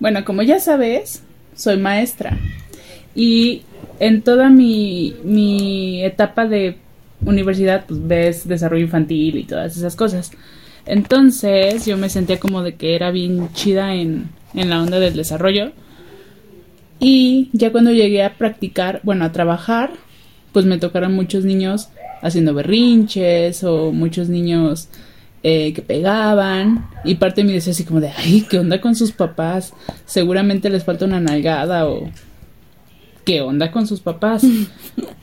Bueno, como ya sabes, soy maestra. Y en toda mi, mi etapa de universidad, pues ves desarrollo infantil y todas esas cosas. Entonces yo me sentía como de que era bien chida en, en la onda del desarrollo. Y ya cuando llegué a practicar, bueno, a trabajar, pues me tocaron muchos niños haciendo berrinches o muchos niños eh, que pegaban. Y parte de mí decía así como de, ay, ¿qué onda con sus papás? Seguramente les falta una nalgada o ¿qué onda con sus papás?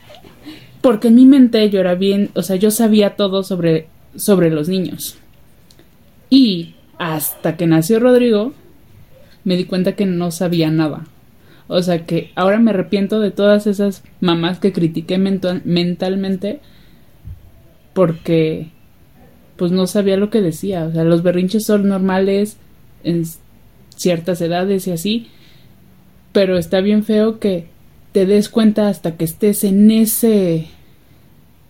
Porque en mi mente yo era bien, o sea, yo sabía todo sobre, sobre los niños. Y hasta que nació Rodrigo, me di cuenta que no sabía nada. O sea que ahora me arrepiento de todas esas mamás que critiqué mentalmente porque pues no sabía lo que decía. O sea, los berrinches son normales en ciertas edades y así. Pero está bien feo que te des cuenta hasta que estés en ese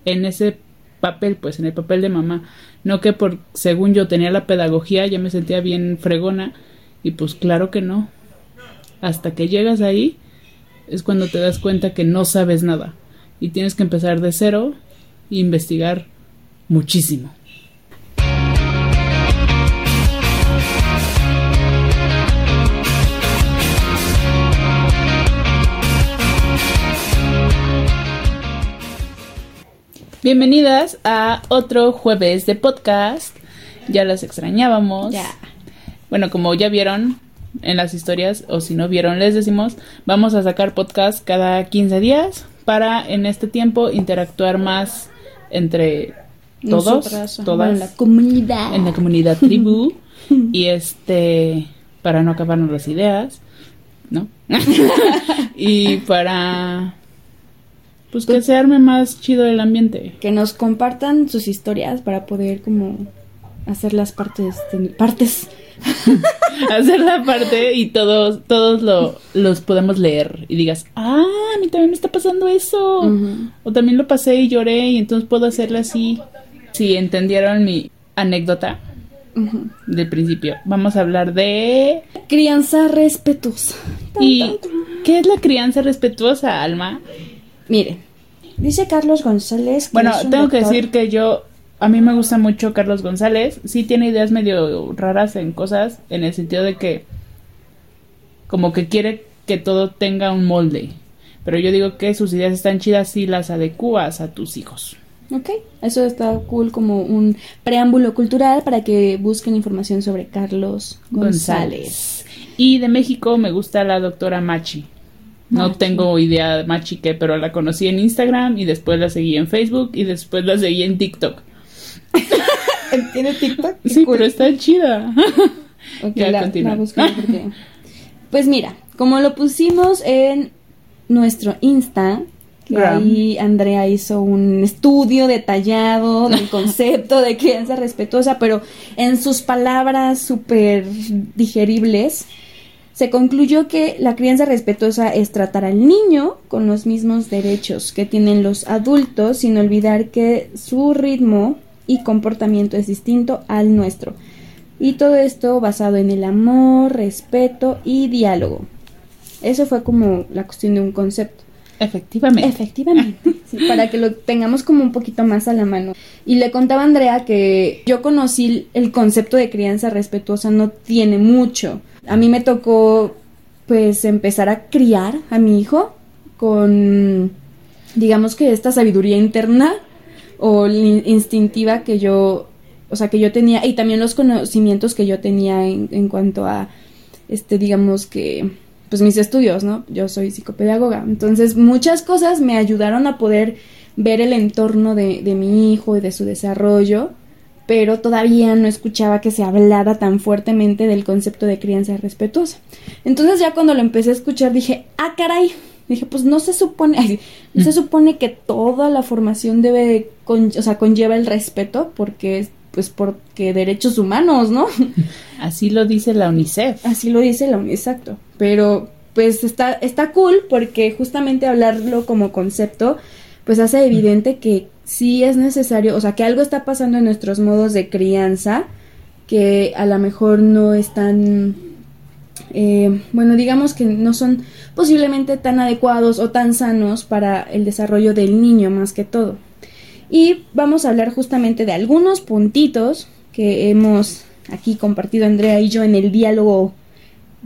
en ese papel, pues en el papel de mamá. No que por según yo tenía la pedagogía ya me sentía bien fregona y pues claro que no. Hasta que llegas ahí es cuando te das cuenta que no sabes nada y tienes que empezar de cero e investigar muchísimo. Bienvenidas a otro jueves de podcast. Ya las extrañábamos. Ya. Bueno, como ya vieron en las historias, o si no vieron, les decimos, vamos a sacar podcast cada 15 días para en este tiempo interactuar más entre todos, Nosotras, todas, en la comunidad. en la comunidad tribu y este para no acabarnos las ideas, ¿no? y para pues que se arme más chido el ambiente. Que nos compartan sus historias para poder como hacer las partes de- partes hacer la parte y todos todos lo, los podemos leer y digas, ah, a mí también me está pasando eso. O también lo pasé y lloré y entonces puedo hacerle así. Si entendieron mi anécdota del principio, vamos a hablar de... crianza respetuosa. ¿Y qué es la crianza respetuosa, Alma? Mire, dice Carlos González. que Bueno, es un tengo que decir que yo... A mí me gusta mucho Carlos González. Sí tiene ideas medio raras en cosas, en el sentido de que como que quiere que todo tenga un molde. Pero yo digo que sus ideas están chidas si las adecuas a tus hijos. Ok, eso está cool como un preámbulo cultural para que busquen información sobre Carlos González. Y de México me gusta la doctora Machi. No tengo idea de Machi qué, pero la conocí en Instagram y después la seguí en Facebook y después la seguí en TikTok. ¿Tiene TikTok? Sí, cool. pero está chida. Ok, Ya, la, la porque- Pues mira, como lo pusimos en nuestro Insta, que ahí Andrea hizo un estudio detallado del concepto de crianza respetuosa, pero en sus palabras súper digeribles, se concluyó que la crianza respetuosa es tratar al niño con los mismos derechos que tienen los adultos, sin olvidar que su ritmo y comportamiento es distinto al nuestro. Y todo esto basado en el amor, respeto y diálogo. Eso fue como la cuestión de un concepto. Efectivamente. Efectivamente, sí, para que lo tengamos como un poquito más a la mano. Y le contaba a Andrea que yo conocí el concepto de crianza respetuosa no tiene mucho. A mí me tocó pues empezar a criar a mi hijo con digamos que esta sabiduría interna o instintiva que yo o sea que yo tenía y también los conocimientos que yo tenía en, en cuanto a este digamos que pues mis estudios, ¿no? Yo soy psicopedagoga, entonces muchas cosas me ayudaron a poder ver el entorno de, de mi hijo y de su desarrollo, pero todavía no escuchaba que se hablara tan fuertemente del concepto de crianza respetuosa. Entonces ya cuando lo empecé a escuchar dije, ah, caray, dije, pues no se supone, ay, no se supone que toda la formación debe, con- o sea, conlleva el respeto, porque es, pues porque derechos humanos, ¿no? Así lo dice la UNICEF. Así lo dice la uni- exacto. Pero pues está, está cool porque justamente hablarlo como concepto pues hace evidente que sí es necesario, o sea, que algo está pasando en nuestros modos de crianza que a lo mejor no están eh, bueno, digamos que no son posiblemente tan adecuados o tan sanos para el desarrollo del niño más que todo. Y vamos a hablar justamente de algunos puntitos que hemos aquí compartido Andrea y yo en el diálogo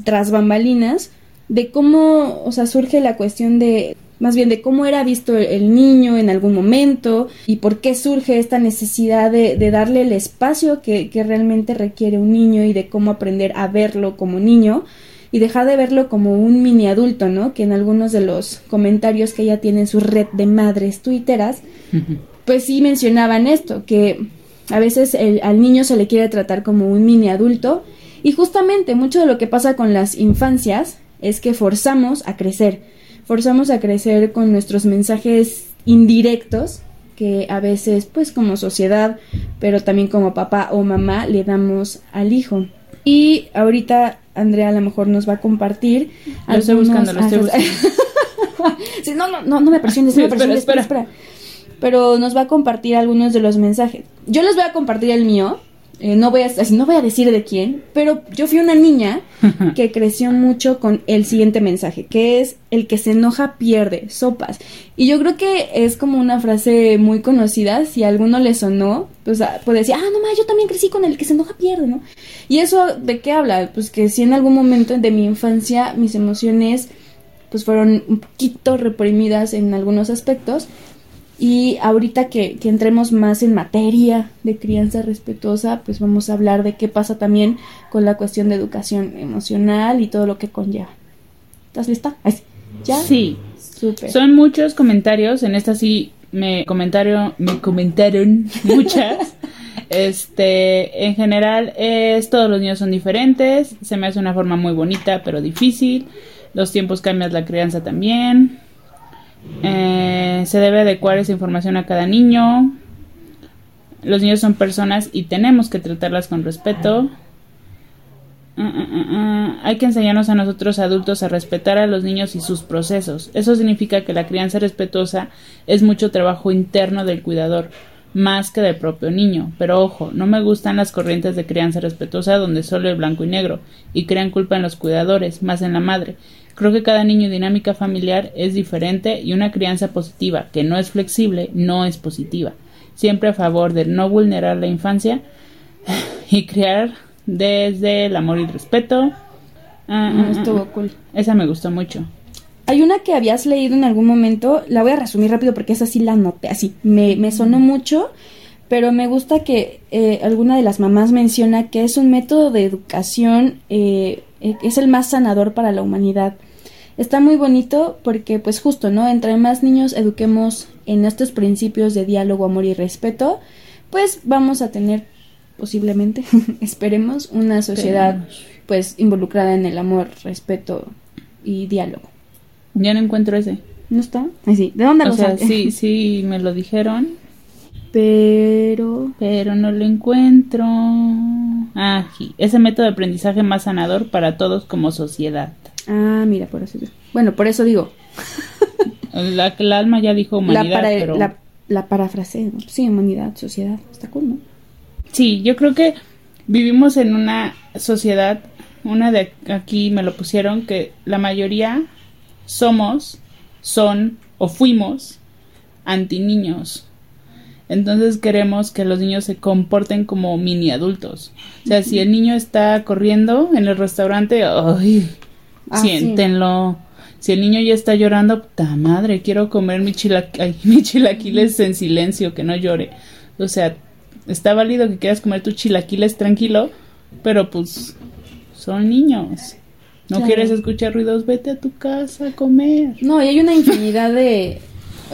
tras bambalinas, de cómo, o sea, surge la cuestión de más bien de cómo era visto el niño en algún momento y por qué surge esta necesidad de, darle el espacio que, que, realmente requiere un niño y de cómo aprender a verlo como niño y dejar de verlo como un mini adulto, ¿no? Que en algunos de los comentarios que ella tiene en su red de madres tuiteras, pues sí mencionaban esto, que a veces al niño se le quiere tratar como un mini adulto y justamente mucho de lo que pasa con las infancias es que forzamos a crecer forzamos a crecer con nuestros mensajes indirectos que a veces pues como sociedad pero también como papá o mamá le damos al hijo y ahorita Andrea a lo mejor nos va a compartir lo estoy buscando lo estoy buscando sí, no, no, no, no me presiones, no me presiones, espera, espera, espera. Pero nos va a compartir algunos de los mensajes. Yo les voy a compartir el mío, eh, no, voy a, no voy a decir de quién, pero yo fui una niña que creció mucho con el siguiente mensaje, que es el que se enoja pierde, sopas. Y yo creo que es como una frase muy conocida, si a alguno le sonó, pues ah, puede decir, ah, no más, yo también crecí con el que se enoja pierde, ¿no? Y eso, ¿de qué habla? Pues que si en algún momento de mi infancia mis emociones pues fueron un poquito reprimidas en algunos aspectos, y ahorita que, entremos más en materia de crianza respetuosa, pues vamos a hablar de qué pasa también con la cuestión de educación emocional y todo lo que conlleva. ¿Estás lista? ¿Ya? Sí. Son muchos comentarios. En esta sí me comentaron, me comentaron muchas. este, en general es todos los niños son diferentes. Se me hace una forma muy bonita, pero difícil. Los tiempos cambian la crianza también. Eh, se debe adecuar esa información a cada niño. Los niños son personas y tenemos que tratarlas con respeto. Uh, uh, uh, Hay que enseñarnos a nosotros adultos a respetar a los niños y sus procesos. Eso significa que la crianza respetuosa es mucho trabajo interno del cuidador, más que del propio niño. Pero ojo, no me gustan las corrientes de crianza respetuosa donde solo es blanco y negro y crean culpa en los cuidadores, más en la madre. Creo que cada niño y dinámica familiar es diferente y una crianza positiva que no es flexible no es positiva. Siempre a favor de no vulnerar la infancia y criar desde el amor y el respeto. Ah, ah, estuvo ah, cool. Esa me gustó mucho. Hay una que habías leído en algún momento, la voy a resumir rápido porque esa sí la noté, así, me, me sonó mucho, pero me gusta que eh, alguna de las mamás menciona que es un método de educación, eh, eh, es el más sanador para la humanidad está muy bonito porque pues justo, ¿no? Entre más niños eduquemos en estos principios de diálogo, amor y respeto, pues vamos a tener posiblemente, esperemos, una sociedad pues involucrada en el amor, respeto y diálogo. Ya no encuentro ese. ¿No está? sí. ¿De dónde o sea, sí, sí, me lo dijeron. Pero... Pero no lo encuentro. Ah, ese método de aprendizaje más sanador para todos como sociedad. Ah, mira, por eso. Bueno, por eso digo. la, el alma ya dijo humanidad, la, pero... la, la parafrase, sí, humanidad, sociedad, está cool, ¿no? Sí, yo creo que vivimos en una sociedad, una de aquí me lo pusieron, que la mayoría somos, son o fuimos anti niños. Entonces queremos que los niños se comporten como mini adultos. O sea, si el niño está corriendo en el restaurante, ¡ay! Ah, siéntenlo. Si el niño ya está llorando, puta madre, quiero comer mi, mi chilaquiles en silencio, que no llore. O sea, está válido que quieras comer tus chilaquiles tranquilo, pero pues son niños. No quieres escuchar ruidos, vete a tu casa a comer. No, y hay una infinidad de,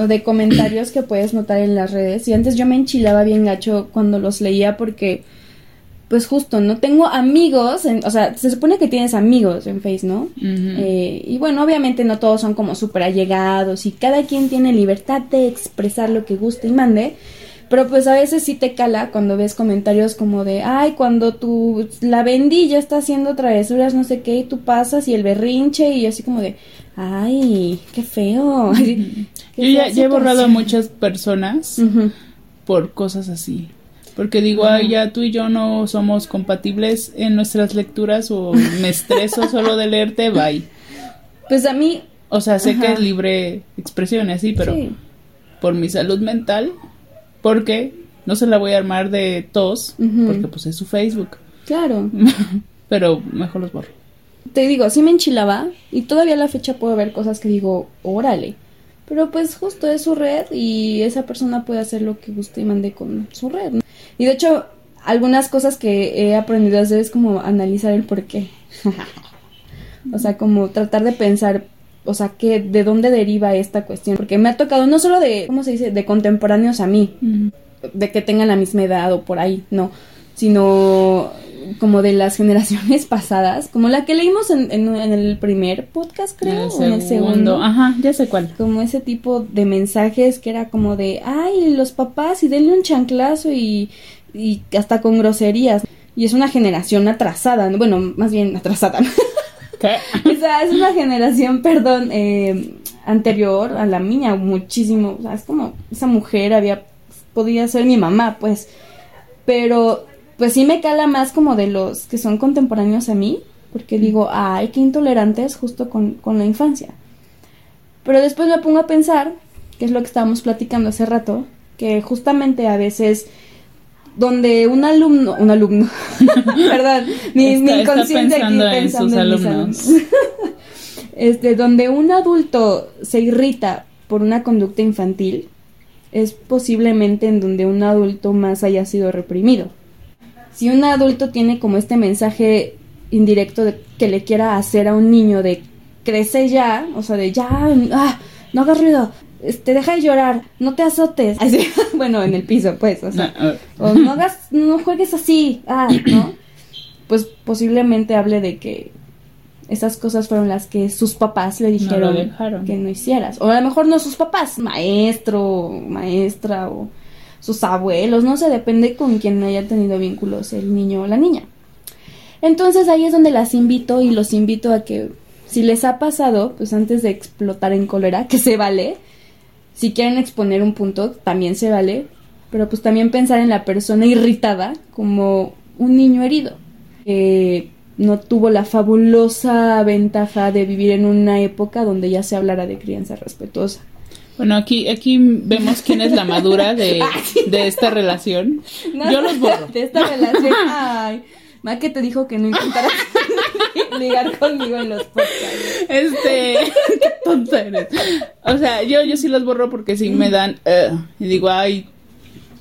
de comentarios que puedes notar en las redes. Y antes yo me enchilaba bien gacho cuando los leía porque pues justo, ¿no? Tengo amigos, o sea, se supone que tienes amigos en Face, ¿no? Eh, y bueno, obviamente no todos son como súper allegados y cada quien tiene libertad de expresar lo que guste y mande. Pero pues a veces sí te cala cuando ves comentarios como de, ay, cuando tu, la vendilla está haciendo travesuras, no sé qué, y tú pasas y el berrinche y así como de, ay, qué feo. Yo ya, he borrado a muchas personas por cosas así. Porque digo, ay, ya tú y yo no somos compatibles en nuestras lecturas o me estreso solo de leerte, bye. Pues a mí... O sea, sé que es libre expresión y así, pero sí. por mi salud mental, porque no se la voy a armar de tos, porque pues es su Facebook. Claro. pero mejor los borro. Te digo, sí me enchilaba y todavía a la fecha puedo ver cosas que digo, órale. Pero pues justo es su red y esa persona puede hacer lo que guste y mande con su red. Y de hecho, algunas cosas que he aprendido a hacer es como analizar el por qué. o sea, como tratar de pensar, o sea, que de dónde deriva esta cuestión. Porque me ha tocado no solo de, ¿cómo se dice?, de contemporáneos a mí, de que tengan la misma edad o por ahí, no, sino como de las generaciones pasadas, como la que leímos en, en- en el primer podcast, creo, o en el segundo. Ajá, ya sé cuál. Como ese tipo de mensajes que era como de, ay, los papás y denle un chanclazo y, y hasta con groserías. Y es una generación atrasada, ¿no? bueno, más bien atrasada. o sea, es una generación, perdón, eh, anterior a la mía, muchísimo. O sea, es como esa mujer había, podía ser mi mamá, pues. Pero, pues sí me cala más como de los que son contemporáneos a mí, porque digo, ay, qué intolerantes justo con, con la infancia. Pero después me pongo a pensar, que es lo que estábamos platicando hace rato, que justamente a veces donde un alumno, un alumno, perdón, mi, Está- mi está inconsciente aquí pensando en pensando sus en mis alumnos. este, donde un adulto se irrita por una conducta infantil, es posiblemente en donde un adulto más haya sido reprimido. Si un adulto tiene como este mensaje indirecto de que le quiera hacer a un niño de crece ya, o sea, de ya, ah, no hagas ruido, este, deja de llorar, no te azotes. Así, bueno, en el piso, pues, o sea, No, a ver. o no hagas, no juegues así, ah, ¿no? Pues posiblemente hable de que esas cosas fueron las que sus papás le dijeron que no hicieras. O a lo mejor no sus papás, maestro, maestra o sus abuelos, no sé, depende con quien haya tenido vínculos el niño o la niña. Entonces ahí es donde las invito y los invito a que si les ha pasado, pues antes de explotar en cólera, que se vale, si quieren exponer un punto, también se vale, pero pues también pensar en la persona irritada como un niño herido, que no tuvo la fabulosa ventaja de vivir en una época donde ya se hablara de crianza respetuosa. Bueno, aquí, aquí vemos quién es la madura de, de esta relación. Yo los borro. De esta relación. Ay, Ma que te dijo que no intentaras ligar conmigo en los podcasts. Este, qué tonta eres. O sea, yo, yo sí los borro porque sí me dan, eh, y digo, ay,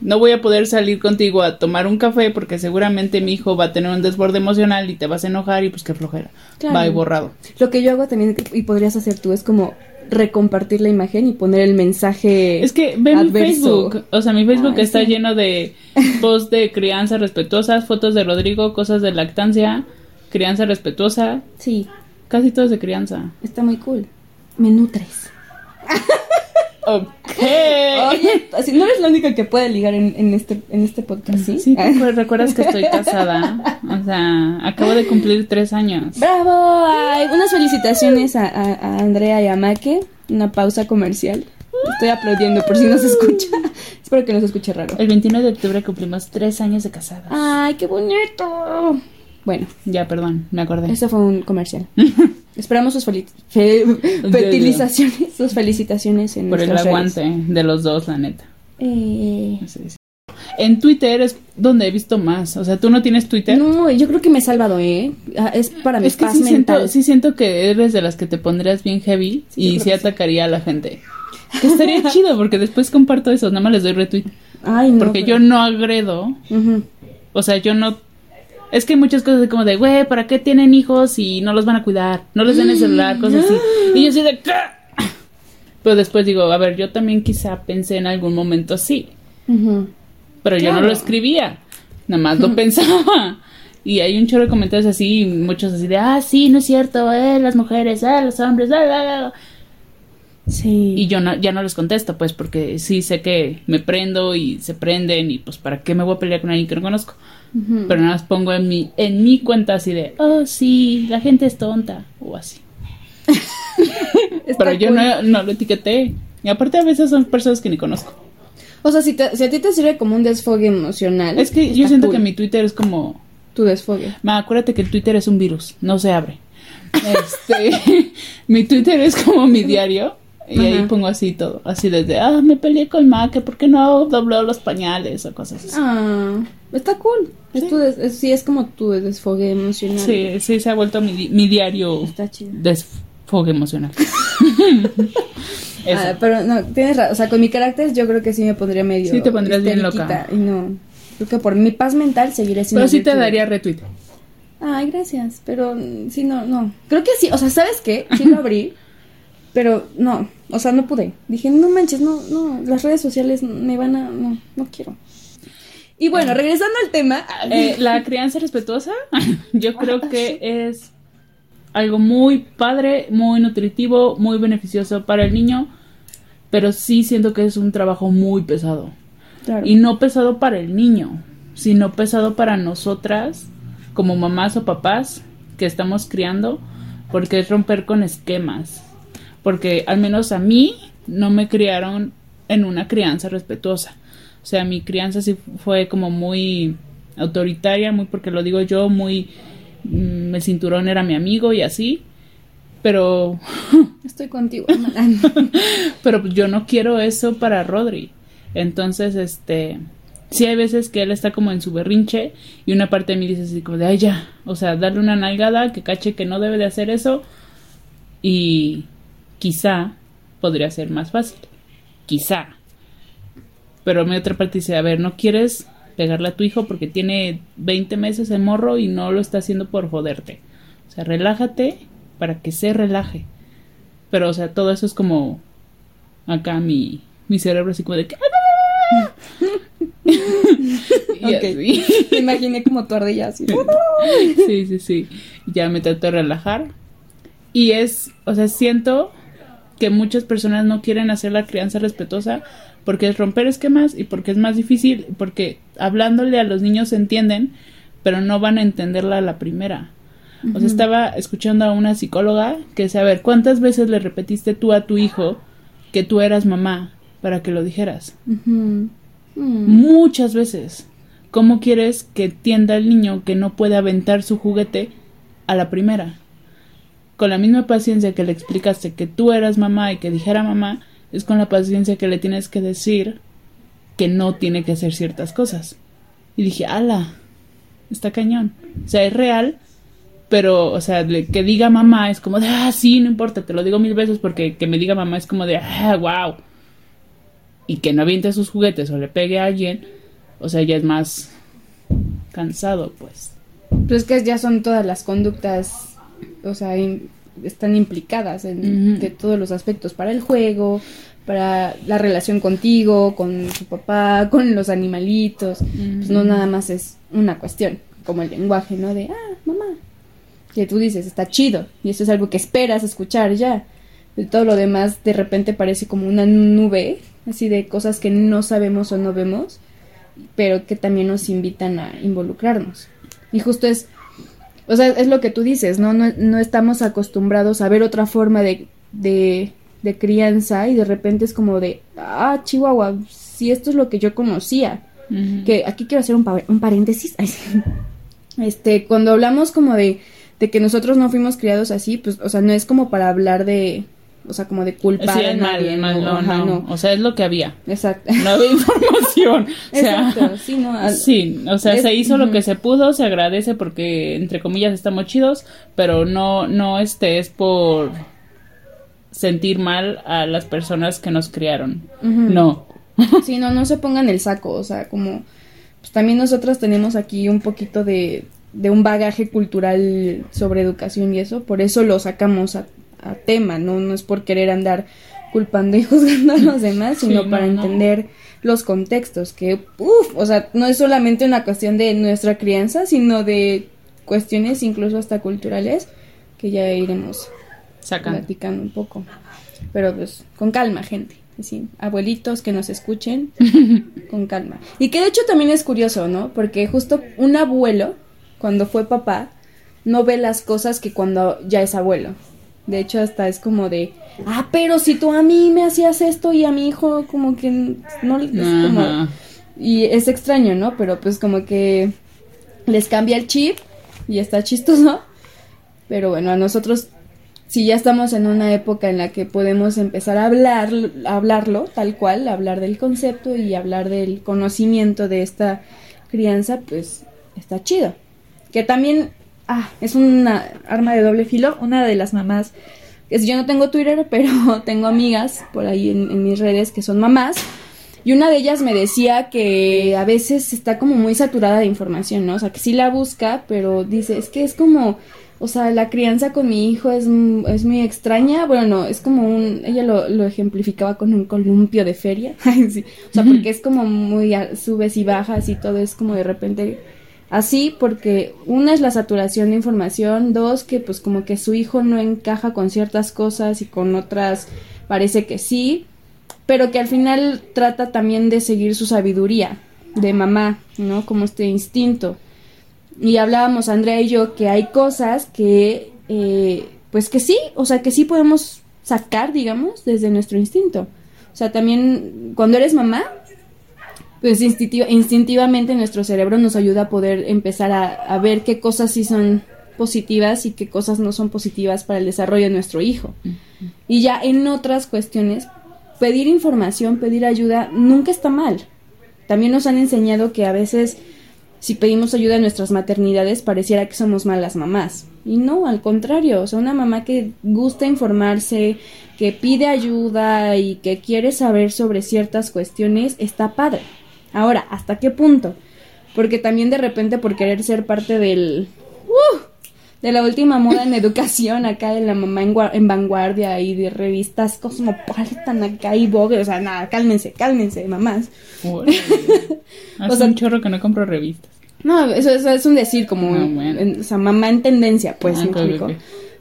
no voy a poder salir contigo a tomar un café porque seguramente mi hijo va a tener un desborde emocional y te vas a enojar y pues qué flojera. Claro. Va y borrado. Lo que yo hago también, y podrías hacer tú, es como recompartir la imagen y poner el mensaje. Es que ve mi. Facebook, o sea, mi Facebook está sí. lleno de posts de crianza respetuosa, fotos de Rodrigo, cosas de lactancia, crianza respetuosa, Sí, casi todo es de crianza. está muy cool. Me nutres. Ok. Oye, así no eres la única que puede ligar en, en este, en este podcast, ¿sí? Sí, ¿te acuer- recuerdas que estoy casada. O sea, acabo de cumplir tres años. ¡Bravo! Ay, unas felicitaciones a, a- a Andrea y a Maque. Una pausa comercial. Estoy aplaudiendo por si no se escucha. Espero que no se escuche raro. El 29 de octubre cumplimos tres años de casada. ¡Ay, qué bonito! Bueno, Ya, perdón, me acordé. eso fue un comercial. Esperamos sus fe- fertilizaciones, sus felicitaciones en Por el aguante de los dos, la neta. Eh, Sí, sí. En Twitter es donde he visto más. O sea, ¿tú no tienes Twitter? no, yo creo que me he salvado, ¿eh? Ah, Es para mi es que paz sí mental. siento, sí siento que eres de las que te pondrías bien heavy y sí atacaría a la gente. Que estaría chido porque después comparto eso, nada más les doy retweet. Ay, no. Porque pero- yo no agredo, o sea, yo no... Es que hay muchas cosas como de, güey, ¿para qué tienen hijos y no los van a cuidar? No les den el celular, cosas así. Y yo así de... ¿qué? Pero después digo, a ver, yo también quizá pensé en algún momento así, pero yo no lo escribía, nada más lo pensaba. Y hay un chorro de comentarios así, muchos así de, ah, sí, no es cierto, eh, las mujeres, eh, los hombres, ah, ah, ah". Sí. Y yo no, ya no les contesto, pues, porque sí sé que me prendo y se prenden y pues, ¿para qué me voy a pelear con alguien que no conozco? Pero nada más pongo en mi, en mi cuenta así de, oh, sí, la gente es tonta, o así. Pero yo cool. no, no lo etiqueté. Y aparte a veces son personas que ni conozco. O sea, si, te- si a ti te sirve como un desfogue emocional. Es que yo siento cool, que mi Twitter es como Tu desfogue. Ma, acuérdate que el Twitter es un virus, no se abre. Este, mi Twitter es como mi diario y ahí pongo así todo, así desde, ah, me peleé con Ma, que por qué no dobló los pañales o cosas así. Ah, está cool. Es Sí. tu des- es- sí, es como tu desfogue emocional. Sí, sí, se ha vuelto mi, di- mi diario Está chido. desfogue emocional. Ah, pero no, tienes razón. O sea, con mi carácter yo creo que sí me pondría medio. Sí, te pondrías bien loca. Y no. Creo que por mi paz mental seguiré siendo. Pero sí te daría retweet. Ay, gracias. Pero mm, sí, no, no. Creo que sí. O sea, ¿sabes qué? Sí lo abrí. pero no. O sea, no pude. Dije, no manches, no, no. Las redes sociales me van a. No, no quiero. Y bueno, regresando al tema. Eh, la crianza respetuosa, yo creo que es algo muy padre, muy nutritivo, muy beneficioso para el niño, pero sí siento que es un trabajo muy pesado. Claro. Y no pesado para el niño, sino pesado para nosotras, como mamás o papás que estamos criando, porque es romper con esquemas. Porque al menos a mí no me criaron en una crianza respetuosa. O sea, mi crianza sí fue como muy autoritaria, muy porque lo digo yo, muy mm, el cinturón era mi amigo y así. Pero Estoy contigo, pero yo no quiero eso para Rodri. Entonces, este, sí hay veces que él está como en su berrinche y una parte de mí dice así como de, ay ya, o sea, darle una nalgada que cache que no debe de hacer eso y quizá podría ser más fácil. Quizá. Pero mi otra parte dice, a ver, no quieres pegarle a tu hijo porque tiene 20 meses el morro y no lo está haciendo por joderte. O sea, relájate para que se relaje. Pero, o sea, todo eso es como acá mi, mi cerebro así como de que... y Ok. así. Me imaginé como tu ardilla así. sí, sí, sí. Ya me trato de relajar. Y es, o sea, siento que muchas personas no quieren hacer la crianza respetuosa porque es romper esquemas y porque es más difícil, porque hablándole a los niños se entienden, pero no van a entenderla a la primera. O sea, estaba escuchando a una psicóloga que decía, a ver, ¿cuántas veces le repetiste tú a tu hijo que tú eras mamá para que lo dijeras? Mm. Muchas veces. ¿Cómo quieres que entienda el niño que no puede aventar su juguete a la primera? Con la misma paciencia que le explicaste que tú eras mamá y que dijera mamá, es con la paciencia que le tienes que decir que no tiene que hacer ciertas cosas. Y dije, ala, está cañón. O sea, es real, pero, o sea, que diga mamá es como de, ah, sí, no importa, te lo digo mil veces porque que me diga mamá es como de, ah, wow. Y que no aviente sus juguetes o le pegue a alguien, o sea, ya es más cansado, pues. Pero es que ya son todas las conductas, o sea, están implicadas en Ujú. de todos los aspectos, para el juego, para la relación contigo, con tu papá, con los animalitos. Pues no nada más es una cuestión, como el lenguaje, ¿no? De, ah, mamá, que tú dices, está chido, y eso es algo que esperas escuchar ya. Y todo lo demás de repente parece como una nube, así de cosas que no sabemos o no vemos, pero que también nos invitan a involucrarnos. Y justo es, o sea, es lo que tú dices, ¿no? No, no estamos acostumbrados a ver otra forma de, de, de crianza y de repente es como de, ah, Chihuahua, si esto es lo que yo conocía. Que aquí quiero hacer un, pa- un paréntesis. Este, cuando hablamos como de, de que nosotros no fuimos criados así, pues, o sea, no es como para hablar de, o sea, como de culpar Sí, a mal, nadie, mal, no, Ajá, no. O sea, es lo que había. Exacto. No había información. O sea, Exacto, sí, no. al- Sí, o sea, Es- se hizo lo que se pudo, se agradece porque entre comillas estamos chidos, pero no no este es por sentir mal a las personas que nos criaron. No. Sí, no, no se pongan el saco, o sea, como pues también nosotras tenemos aquí un poquito de, de un bagaje cultural sobre educación y eso, por eso lo sacamos a, a tema, ¿no? No es por querer andar culpando y juzgando a los demás, sino no, para no. entender los contextos, que, uff, o sea, no es solamente una cuestión de nuestra crianza, sino de cuestiones incluso hasta culturales, que ya iremos Sacan. platicando un poco. Pero pues con calma, gente. Así, abuelitos que nos escuchen, con calma. Y que de hecho también es curioso, ¿no? Porque justo un abuelo, cuando fue papá, no ve las cosas que cuando ya es abuelo. De hecho, hasta es como de, ah, pero si tú a mí me hacías esto y a mi hijo como que no es como... Y es extraño, ¿no? Pero pues como que les cambia el chip y está chistoso. Pero bueno, a nosotros si ya estamos en una época en la que podemos empezar a hablar, a hablarlo tal cual, hablar del concepto y hablar del conocimiento de esta crianza, pues está chido. Que también ah, es una arma de doble filo. Una de las mamás, es, yo no tengo Twitter, pero tengo amigas por ahí en, en mis redes que son mamás. Y una de ellas me decía que a veces está como muy saturada de información, ¿no? O sea, que sí la busca, pero dice, es que es como o sea, la crianza con mi hijo es, es muy extraña. Bueno, no, es como un. Ella lo, lo ejemplificaba con un columpio de feria. sí. O sea, porque es como muy. subes y bajas y todo es como de repente. Así, porque una es la saturación de información, dos, que pues como que su hijo no encaja con ciertas cosas y con otras parece que sí, pero que al final trata también de seguir su sabiduría de mamá, ¿no? Como este instinto y hablábamos Andrea y yo que hay cosas que, eh, pues que sí, o sea, que sí podemos sacar, digamos, desde nuestro instinto. O sea, también cuando eres mamá, pues instintivamente nuestro cerebro nos ayuda a poder empezar a, a, ver qué cosas sí son positivas y qué cosas no son positivas para el desarrollo de nuestro hijo. Y ya en otras cuestiones, pedir información, pedir ayuda, nunca está mal. También nos han enseñado que a veces si pedimos ayuda en nuestras maternidades pareciera que somos malas mamás. Y no, al contrario, o sea, una mamá que gusta informarse, que pide ayuda y que quiere saber sobre ciertas cuestiones, está padre. Ahora, ¿hasta qué punto? Porque también de repente por querer ser parte del... Uh, de la última moda en educación acá de la mamá en, vanguardia y de revistas cosmopolitan acá y Vogue, o sea, nada, cálmense, cálmense, mamás. o sea, un chorro que no compro revistas. No, eso, es un decir, como, ah, o sea, mamá en tendencia, pues, ah, O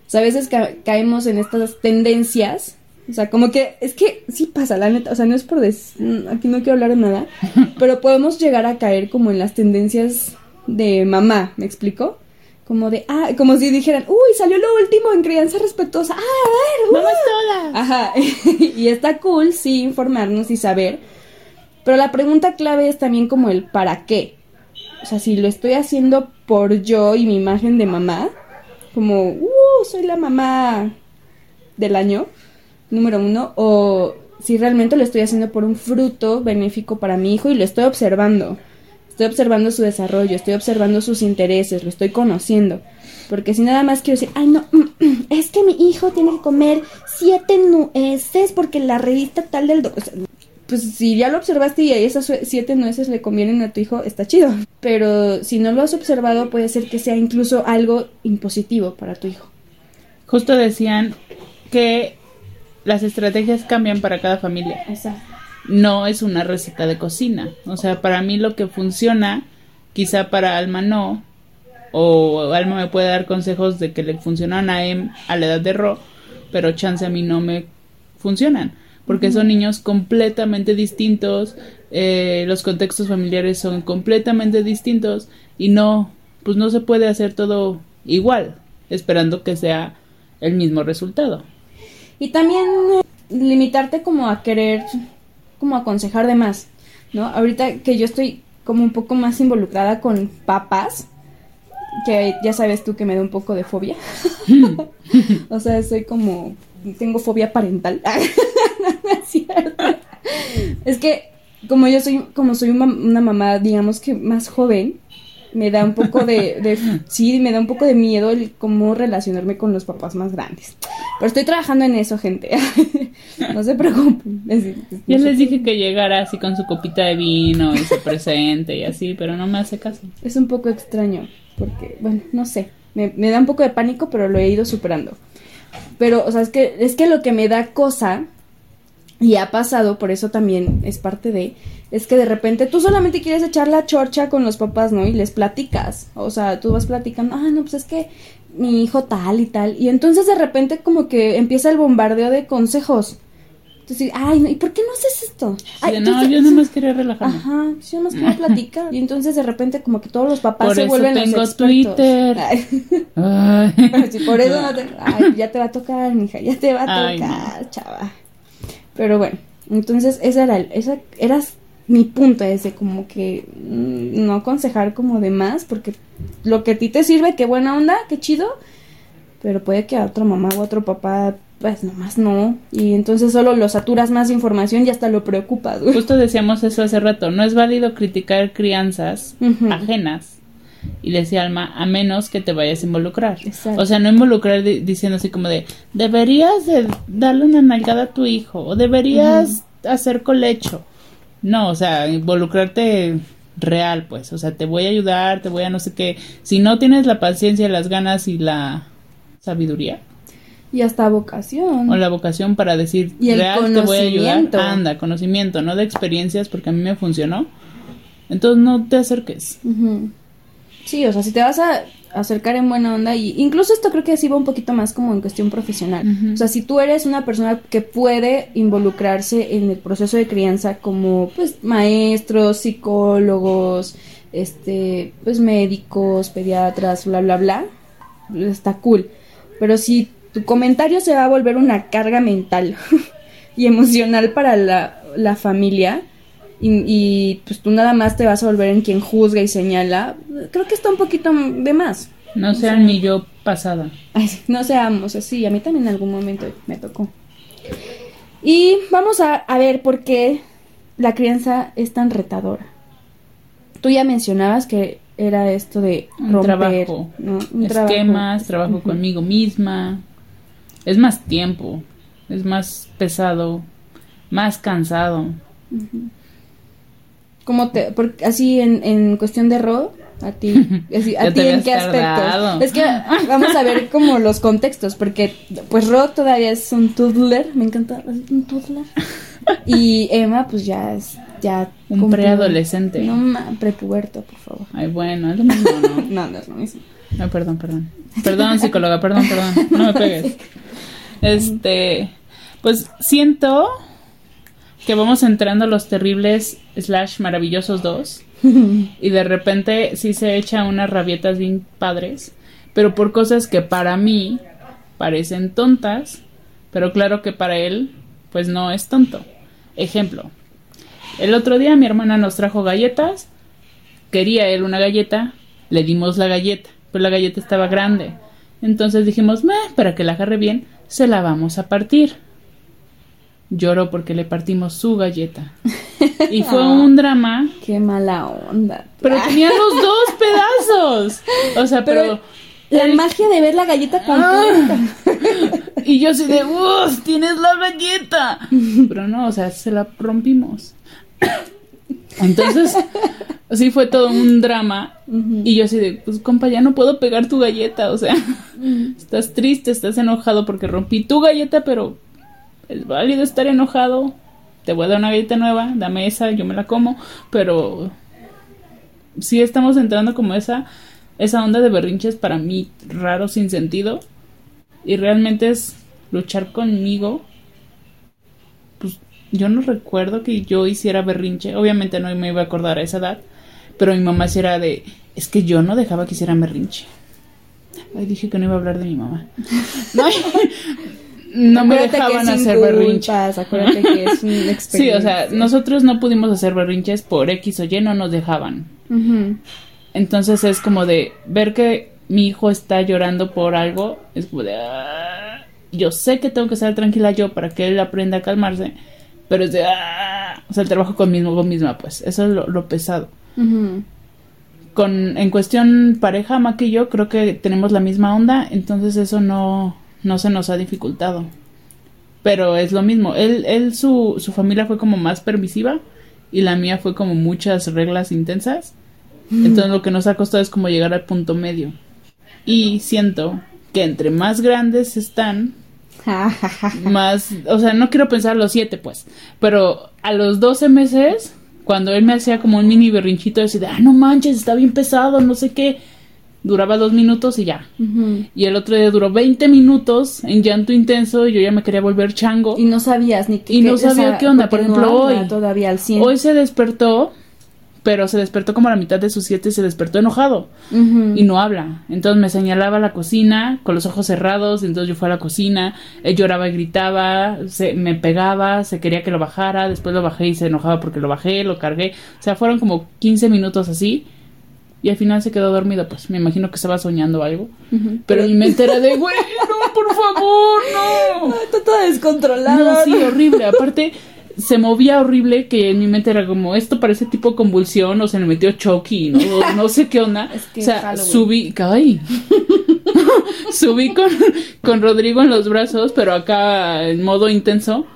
sea, a veces caemos en estas tendencias, o sea, como que, es que sí pasa, la neta, o sea, no es por decir, aquí no quiero hablar de nada, pero podemos llegar a caer como en las tendencias de mamá, ¿me explico? Como de, ah, como si dijeran, uy, salió lo último en crianza respetuosa, ah, a ver, vamos todas. Ajá, y está cool, sí, informarnos y saber, pero la pregunta clave es también como el para qué, o sea, si lo estoy haciendo por yo y mi imagen de mamá, como, uh, soy la mamá del año, número uno, o si realmente lo estoy haciendo por un fruto benéfico para mi hijo y lo estoy observando. Estoy observando su desarrollo, estoy observando sus intereses, lo estoy conociendo. Porque si nada más quiero decir, ay no, es que mi hijo tiene que comer siete nueces porque la revista tal del doctor pues si ya lo observaste y esas siete nueces le convienen a tu hijo, está chido. Pero si no lo has observado, puede ser que sea incluso algo impositivo para tu hijo. Justo decían que las estrategias cambian para cada familia. Exacto. No es una receta de cocina. O sea, para mí lo que funciona, quizá para Alma no. O Alma me puede dar consejos de que le funcionan a Em a la edad de Ro, pero chance a mí no me funcionan porque son niños completamente distintos, eh, los contextos familiares son completamente distintos y no, pues no se puede hacer todo igual, esperando que sea el mismo resultado. Y también limitarte como a querer, como aconsejar de más, ¿no? Ahorita que yo estoy como un poco más involucrada con papás, que ya sabes tú que me da un poco de fobia. o sea, soy como tengo fobia parental. es que como yo soy, como soy una, mamá, digamos que más joven, me da un poco de, sí, me da un poco de miedo el cómo relacionarme con los papás más grandes. Pero estoy trabajando en eso, gente. no se preocupen. Yo les dije que llegara así con su copita de vino y se presente y así, pero no me hace caso. Es un poco extraño, porque, bueno, no sé. Me, me da un poco de pánico, pero lo he ido superando. Pero, o sea, es que, es que lo que me da cosa, y ha pasado, por eso también es parte de, es que de repente tú solamente quieres echar la chorcha con los papás, ¿no? Y les platicas. O sea, tú vas platicando, ah, no, pues es que mi hijo tal y tal. Y entonces de repente como que empieza el bombardeo de consejos. Entonces, ay, no, ¿y por qué no haces esto? Ay, Sí, no, entonces- yo nomás quería relajarme. Ajá, yo nomás quería platicar. Y entonces de repente como que todos los papás Por se eso vuelven tengo los expertos. Twitter. Ay, Ay. por eso no te... Ay, ya te va a tocar, mija, ya te va a tocar, chava. Pero bueno, entonces esa era, el- esa era mi punto ese, como que mm, no aconsejar como de más, porque lo que a ti te sirve, qué buena onda, qué chido, pero puede que a otra mamá o a otro papá, pues nomás no. Y entonces solo lo saturas más de información y hasta lo preocupas. Justo decíamos eso hace rato, no es válido criticar crianzas ajenas. Y decía Alma, a menos que te vayas a involucrar. Exacto. O sea, no involucrar di- diciendo así como de, deberías de darle una nalgada a tu hijo, o deberías hacer colecho. No, o sea, involucrarte real, pues. O sea, te voy a ayudar, te voy a no sé qué. Si no tienes la paciencia, las ganas y la sabiduría Y hasta vocación. o la vocación para decir Y el real te voy a ayudar, anda, conocimiento, no de experiencias, porque a mí me funcionó. Entonces no te acerques. Sí, o sea, si te vas a acercar en buena onda y incluso esto creo que sí va un poquito más como en cuestión profesional. O sea, si tú eres una persona que puede involucrarse en el proceso de crianza como pues maestros, psicólogos, este, pues médicos, pediatras, bla bla bla, está cool. Pero si tu comentario se va a volver una carga mental y emocional para la, la familia, y, y, pues tú nada más te vas a volver en quien juzga y señala, creo que está un poquito de más. No sean mi yo pasada. Ay, no seamos así, a mí también en algún momento me tocó. Y vamos a, a ver por qué la crianza es tan retadora. Tú ya mencionabas que era esto de Un trabajo. ¿no? Un trabajo. Esquemas, trabajo conmigo misma. Es más tiempo, es más pesado, más cansado. ¿Cómo te, por- así en, en cuestión de Ro, a ti, así, a ti en qué aspectos? Es que vamos a ver como los contextos, porque pues Ro todavía es un toddler, me encanta, un toddler. Y Emma pues ya es, ya Un preadolescente. No, prepuberto, por favor. Ay, bueno, es lo mismo, ¿no? No, no es lo mismo. Ay, perdón, perdón. Perdón, psicóloga, perdón, perdón. No me pegues. Este, pues siento que vamos entrando a los terribles slash maravillosos dos y de repente sí se echa unas rabietas bien padres, pero por cosas que para mí parecen tontas, pero claro que para él pues no es tonto. Ejemplo, el otro día mi hermana nos trajo galletas, quería él una galleta, le dimos la galleta, pero la galleta estaba grande. Entonces dijimos, "Meh, para que la agarre bien, se la vamos a partir. Lloró porque le partimos su galleta. Y fue un drama, Qué mala onda. pero tenía los dos pedazos. O sea, pero... La magia de ver la galleta completa. Y yo así de, ¡Uf! ¡Tienes la galleta! Pero no, o sea, se la rompimos. Entonces, así fue todo un drama. Y yo así de, pues compa, ya no puedo pegar tu galleta. O sea, estás triste, estás enojado porque rompí tu galleta, pero es válido estar enojado. Te voy a dar una galleta nueva, dame esa, yo me la como. Pero sí estamos entrando como esa, esa onda de berrinches para mí raro, sin sentido. Y realmente es luchar conmigo. Pues yo no recuerdo que yo hiciera berrinche. Obviamente no me iba a acordar a esa edad. Pero mi mamá sí era de. Es que yo no dejaba que hicieran berrinche. Ay, dije que no iba a hablar de mi mamá. No, no me Acuérdate dejaban hacer berrinche. culpas, Acuérdate que es una experiencia. Sí, o sea, nosotros no pudimos hacer berrinches por X o Y, no nos dejaban. Entonces es como de ver que mi hijo está llorando por algo, es como de... "Ah". yo sé que tengo que estar tranquila yo para que él aprenda a calmarse, pero es de... "Ah". o sea, el trabajo conmigo misma, pues, eso es lo, lo pesado. Con, en cuestión pareja, Mac y yo creo que tenemos la misma onda, entonces eso no, no se nos ha dificultado. Pero es lo mismo, él, él su, su familia fue como más permisiva y la mía fue como muchas reglas intensas. Entonces lo que nos ha costado es como llegar al punto medio. Y siento que entre más grandes están, más, o sea, no quiero pensar los siete, pues, pero a los 12 meses, cuando él me hacía como un mini berrinchito, decía, ah, no manches, está bien pesado, no sé qué, duraba dos minutos y ya. Y el otro día duró 20 minutos en llanto intenso y yo ya me quería volver chango. Y no sabías ni qué. Y no sabía qué onda. Por ejemplo, hoy. Todavía al 100. Hoy se despertó, pero se despertó como a la mitad de sus siete y se despertó enojado. Y no habla. Entonces me señalaba a la cocina con los ojos cerrados. Entonces yo fui a la cocina. Él lloraba y gritaba. Se, me pegaba. Se quería que lo bajara. Después lo bajé y se enojaba porque lo bajé. Lo cargué. O sea, fueron como 15 minutos así y al final se quedó dormido, pues me imagino que estaba soñando algo. Pero mi mente era de, güey, no, por favor, no. Está toda descontrolada. No, sí, horrible. Aparte, se movía horrible que en mi mente era como, esto parece tipo convulsión o se le metió Chucky, ¿no? no sé qué onda. o sea, subí, ay. subí con, con Rodrigo en los brazos, pero acá en modo intenso.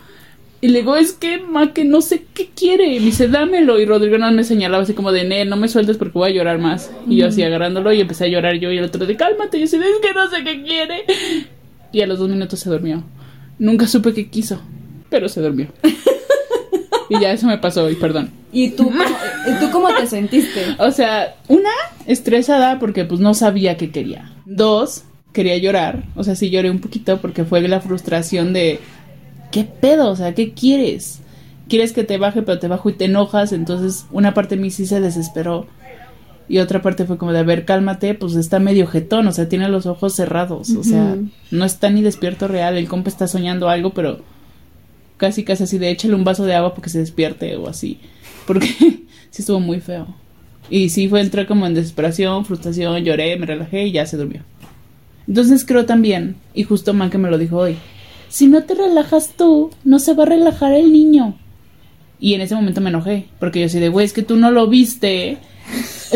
Y le digo, es que, ma, que no sé qué quiere. Y me dice, dámelo. Y Rodrigo no me señalaba así como de, Nel, no me sueltes porque voy a llorar más. Y yo así agarrándolo y empecé a llorar yo y el otro de, cálmate. Y yo así, es que no sé qué quiere. Y a los dos minutos se durmió. Nunca supe qué quiso, pero se durmió. y ya eso me pasó y perdón. ¿Y tú, ¿Y tú cómo te sentiste? O sea, una, estresada porque pues no sabía qué quería. Dos, quería llorar. O sea, sí lloré un poquito porque fue la frustración de ¿qué pedo? O sea, ¿qué quieres? Quieres que te baje, pero te bajo y te enojas. Entonces, una parte de mí sí se desesperó. Y otra parte fue como de, a ver, cálmate, pues está medio jetón, o sea, tiene los ojos cerrados, o sea, no está ni despierto real, el compa está soñando algo, pero casi casi así de échale un vaso de agua porque se despierte o así, porque sí estuvo muy feo. Y sí fue, entré como en desesperación, frustración, lloré, me relajé y ya se durmió. Entonces creo también, y justo Man que me lo dijo hoy, si no te relajas tú, no se va a relajar el niño. Y en ese momento me enojé, porque yo así de, güey, es que tú no lo viste.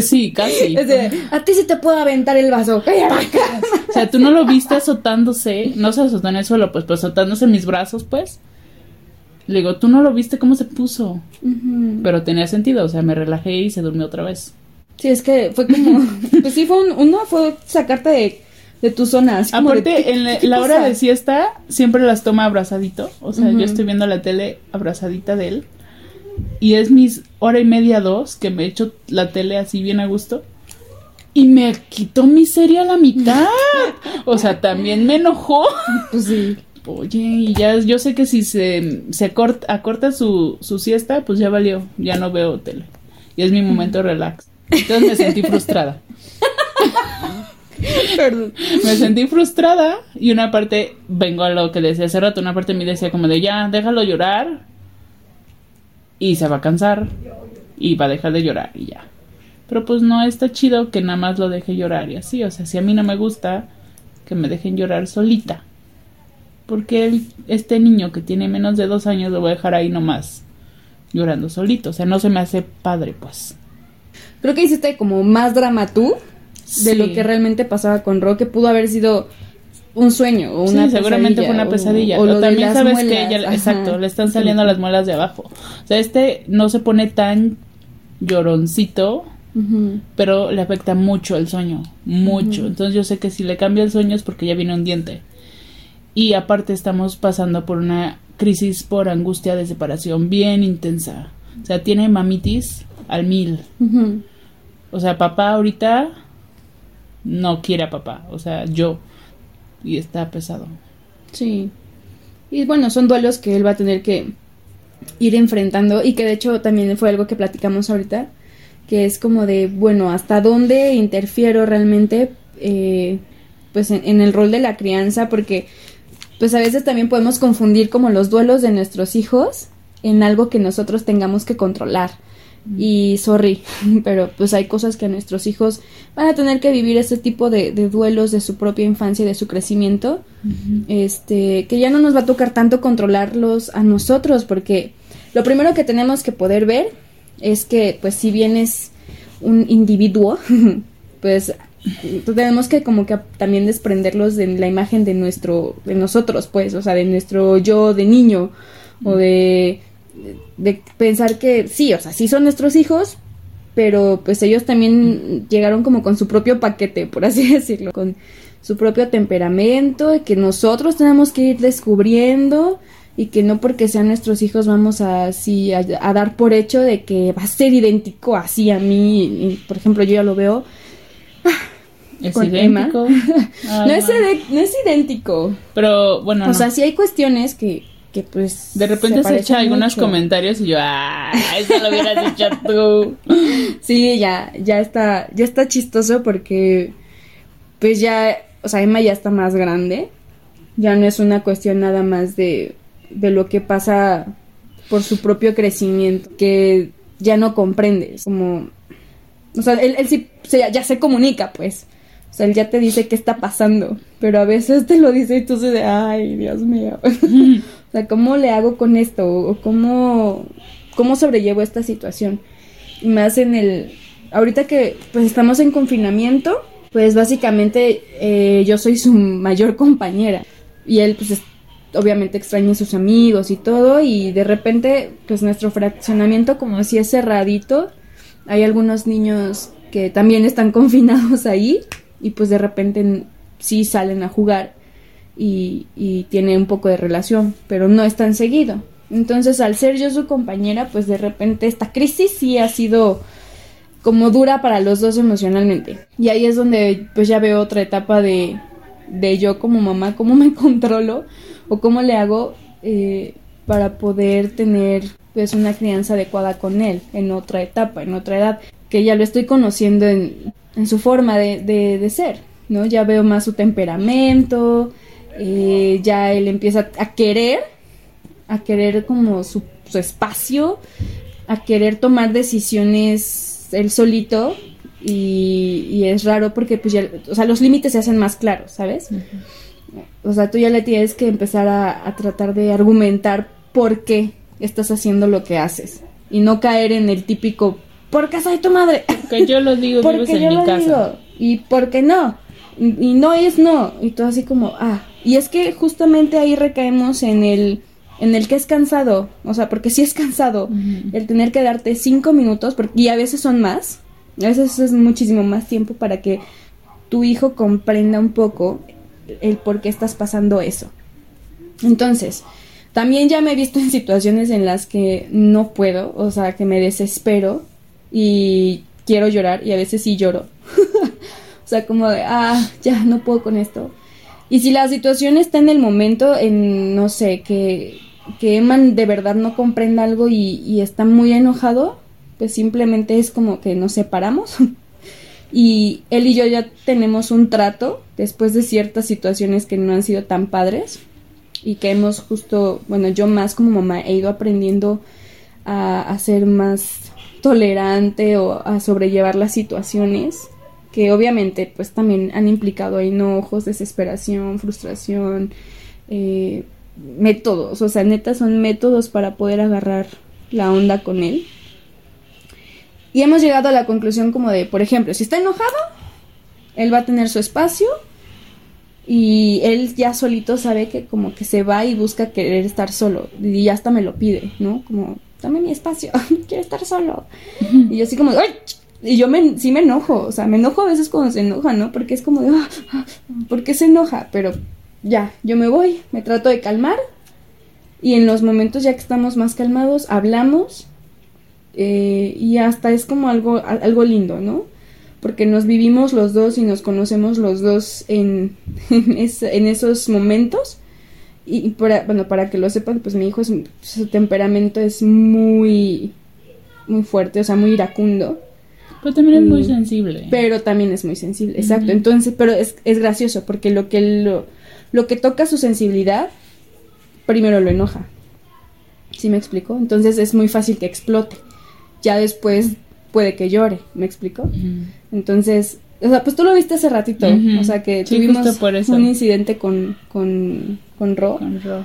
Sí, casi. a ti sí te puedo aventar el vaso. o sea, tú no lo viste azotándose, no se azotó en el suelo, pues, pero azotándose en mis brazos, pues. Le digo, tú no lo viste cómo se puso. Pero tenía sentido, o sea, me relajé y se durmió otra vez. Sí, es que fue como, pues sí, fue un, uno fue sacarte de de tus zonas. Aparte, en la, hora de siesta siempre las toma abrazadito. O sea, yo estoy viendo la tele abrazadita de él. Y es mis hora y media, dos, que me echo la tele así bien a gusto. Y me quitó mi serie a la mitad. o sea, también me enojó. Pues sí. Oye, y ya yo sé que si se, se acorta, su, su siesta, pues ya valió. Ya no veo tele. Y es mi momento relax. Entonces me sentí frustrada. Me sentí frustrada y una parte, vengo a lo que decía hace rato, una parte de mí decía como de ya, déjalo llorar y se va a cansar y va a dejar de llorar y ya. Pero pues no está chido que nada más lo deje llorar y así, o sea, si a mí no me gusta que me dejen llorar solita. Porque este niño que tiene menos de dos años lo voy a dejar ahí nomás llorando solito, o sea, no se me hace padre pues. Creo que hiciste como más drama tú de lo que realmente pasaba con Roque pudo haber sido un sueño o una sí, seguramente fue una pesadilla. O, también sabes que ella, exacto, le están saliendo las muelas de abajo. O sea, este no se pone tan lloroncito, pero le afecta mucho el sueño, mucho. Entonces yo sé que si le cambia el sueño es porque ya viene un diente. Y aparte estamos pasando por una crisis por angustia de separación bien intensa. O sea, tiene mamitis al mil. O sea, papá ahorita no quiere a papá, o sea, yo. Y está pesado. Sí. Y bueno, son duelos que él va a tener que ir enfrentando y que de hecho también fue algo que platicamos ahorita, que es como de, bueno, ¿hasta dónde interfiero realmente eh, pues en, en, el rol de la crianza? Porque pues a veces también podemos confundir como los duelos de nuestros hijos en algo que nosotros tengamos que controlar. Y sorry, pero pues hay cosas que nuestros hijos van a tener que vivir ese tipo de, duelos de su propia infancia y de su crecimiento. Este, que ya no nos va a tocar tanto controlarlos a nosotros, porque lo primero que tenemos que poder ver es que, pues, si bien es un individuo, pues tenemos que como que también desprenderlos de la imagen de nuestro, de nosotros, pues, o sea, de nuestro yo de niño o de de pensar que sí, o sea, sí son nuestros hijos, pero pues ellos también llegaron como con su propio paquete, por así decirlo, con su propio temperamento y que nosotros tenemos que ir descubriendo y que no porque sean nuestros hijos vamos a, así a, dar por hecho de que va a ser idéntico así a mí, por ejemplo, yo ya lo veo. Es con Emma. idéntico. No, es no es idéntico. Pero bueno, O no. sea, sí hay cuestiones que, que pues... de repente se, echa algunos mucho. comentarios y yo, ah, eso lo hubieras hecho tú. Sí, ya, ya está, ya está chistoso porque pues ya, o sea, Emma ya está más grande. Ya no es una cuestión nada más de, de lo que pasa por su propio crecimiento, que ya no comprendes, como, o sea, él, él sí se- ya se comunica, pues. Sea, él ya te dice qué está pasando, pero a veces te lo dice y tú se de, ay, Dios mío. o sea, ¿cómo le hago con esto? ¿O cómo, cómo sobrellevo esta situación? Y más en el, ahorita que pues estamos en confinamiento, pues básicamente eh, yo soy su mayor compañera y él pues es- obviamente extraña a sus amigos y todo y de repente pues nuestro fraccionamiento como si es cerradito, hay algunos niños que también están confinados ahí y pues de repente sí salen a jugar y, y tiene un poco de relación, pero no es tan seguido. Entonces, al ser yo su compañera, pues de repente esta crisis sí ha sido como dura para los dos emocionalmente. Y ahí es donde pues ya veo otra etapa de, de yo como mamá, cómo me controlo o cómo le hago eh, para poder tener pues una crianza adecuada con él en otra etapa, en otra edad, que ya lo estoy conociendo en, en su forma de, de, de ser, ¿no? Ya veo más su temperamento, eh, ya él empieza a querer, a querer como su, su espacio, a querer tomar decisiones él solito y, y es raro porque pues ya, o sea, los límites se hacen más claros, ¿sabes? O sea, tú ya le tienes que empezar a, a tratar de argumentar por qué estás haciendo lo que haces y no caer en el típico porque soy tu madre. Que yo lo digo, vives porque en yo mi lo casa. digo. Y porque no. Y, no es no. Y todo así como ah. Y es que justamente ahí recaemos en el en el que es cansado. O sea porque sí es cansado el tener que darte cinco minutos porque, y a veces son más. A veces es muchísimo más tiempo para que tu hijo comprenda un poco el por qué estás pasando eso. Entonces también ya me he visto en situaciones en las que no puedo o sea que me desespero y quiero llorar y a veces sí lloro. O sea como de ah ya no puedo con esto y si la situación está en el momento en no sé que que Emma de verdad no comprenda algo y, y está muy enojado pues simplemente es como que nos separamos. Y él y yo ya tenemos un trato después de ciertas situaciones que no han sido tan padres y que hemos justo, bueno, yo más como mamá he ido aprendiendo a, a ser más tolerante o a sobrellevar las situaciones que obviamente pues también han implicado enojos, desesperación, frustración, eh, métodos, o sea, neta son métodos para poder agarrar la onda con él. Y hemos llegado a la conclusión como de, por ejemplo, si está enojado, él va a tener su espacio y él ya solito sabe que como que se va y busca querer estar solo y ya hasta me lo pide, ¿no? Como, dame mi espacio, quiero estar solo. Y yo así como, ¡ay! Y yo me, sí me enojo, o sea, me enojo a veces cuando se enoja, ¿no? Porque es como de, "Ah, ah, ¿por qué se enoja? Pero ya, yo me voy, me trato de calmar y en los momentos ya que estamos más calmados, hablamos eh, y hasta es como algo, algo lindo, ¿no? Porque nos vivimos los dos y nos conocemos los dos en, en, es- en esos momentos. Y para, bueno, para que lo sepan, pues mi hijo, es, su temperamento es muy, muy fuerte, o sea, muy iracundo. Pero también es muy Mm, sensible. Pero también es muy sensible, exacto. Entonces, pero es, es gracioso porque lo que lo, lo que toca su sensibilidad, primero lo enoja. ¿Sí me explico? Entonces es muy fácil que explote. Ya después puede que llore, ¿me explico? Entonces, o sea, pues tú lo viste hace ratito, o sea que Sí, tuvimos justo por eso. un incidente con, con, con Ro. Con Ro.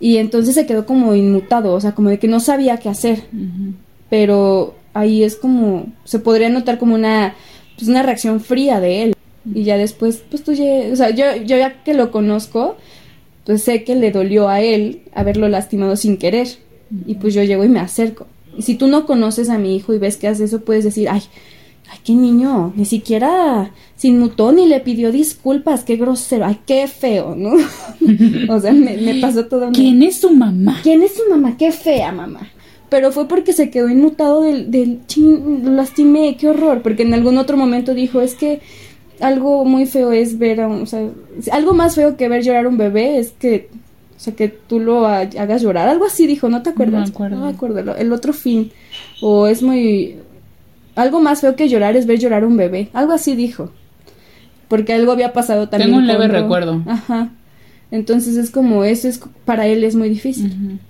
y entonces se quedó como inmutado, o sea, como de que no sabía qué hacer. Pero ahí es como se podría notar como una pues una reacción fría de él. Y ya después pues tú ya, o sea yo yo ya que lo conozco pues sé que le dolió a él haberlo lastimado sin querer. Y pues yo llego y me acerco si tú no conoces a mi hijo y ves que hace eso puedes decir ay ay qué niño ni siquiera se inmutó ni le pidió disculpas qué grosero ay qué feo no o sea me, me pasó todo ¿Quién es su mamá? ¿Quién es su mamá? Qué fea mamá. Pero fue porque se quedó inmutado del, del chin, lo lastimé, qué horror. Porque en algún otro momento dijo, es que algo muy feo es ver a un, o sea, algo más feo que ver llorar a un bebé es que, o sea, que tú lo ha- hagas llorar. Algo así dijo, ¿no te acuerdas? me acuerdo. No me acuerdo. El otro fin. O es muy... Algo más feo que llorar es ver llorar a un bebé. Algo así dijo. Porque algo había pasado también. Tengo un leve cuando- recuerdo. Ajá. Entonces es como, eso es, para él es muy difícil.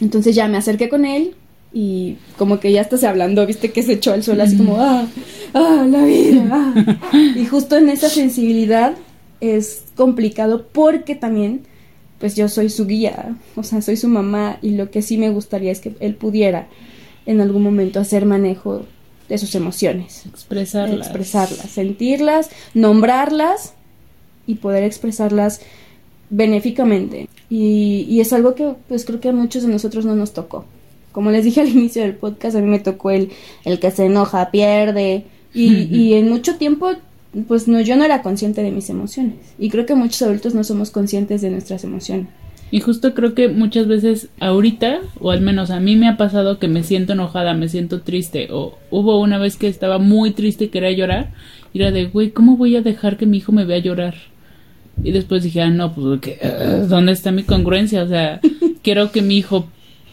Entonces ya me acerqué con él y como que ya hasta se hablando, viste que se echó al suelo así como, ah, ah, la vida. ah". Y justo en esa sensibilidad es complicado porque también, pues yo soy su guía, o sea, soy su mamá y lo que sí me gustaría es que él pudiera en algún momento hacer manejo de sus emociones, Expresarlas. expresarlas, sentirlas, nombrarlas y poder expresarlas benéficamente. Y, y es algo que pues creo que a muchos de nosotros no nos tocó. Como les dije al inicio del podcast, a mí me tocó el, el que se enoja, pierde. Y, y en mucho tiempo, pues no, yo no era consciente de mis emociones. Y creo que muchos adultos no somos conscientes de nuestras emociones. Y justo creo que muchas veces ahorita, o al menos a mí me ha pasado que me siento enojada, me siento triste, o hubo una vez que estaba muy triste y quería llorar, y era de, güey, ¿cómo voy a dejar que mi hijo me vea llorar? Y después dije, ah, no, pues, ¿qué? Ah, ¿dónde está mi congruencia? O sea, quiero que mi hijo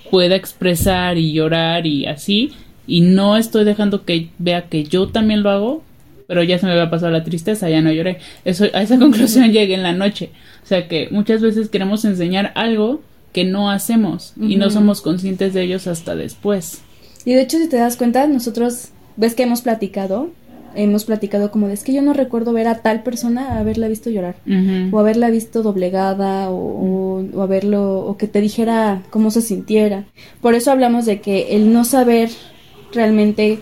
pueda expresar y llorar y así, y no estoy dejando que vea que yo también lo hago, pero ya se me había pasado la tristeza, ya no lloré. Eso, a esa conclusión llegué en la noche. O sea que muchas veces queremos enseñar algo que no hacemos y no somos conscientes de ellos hasta después. Y de hecho, si te das cuenta, nosotros, ves que hemos platicado, hemos platicado como de es que yo no recuerdo ver a tal persona haberla visto llorar. Ujú. o haberla visto doblegada o, o- o haberlo o que te dijera cómo se sintiera. Por eso hablamos de que el no saber realmente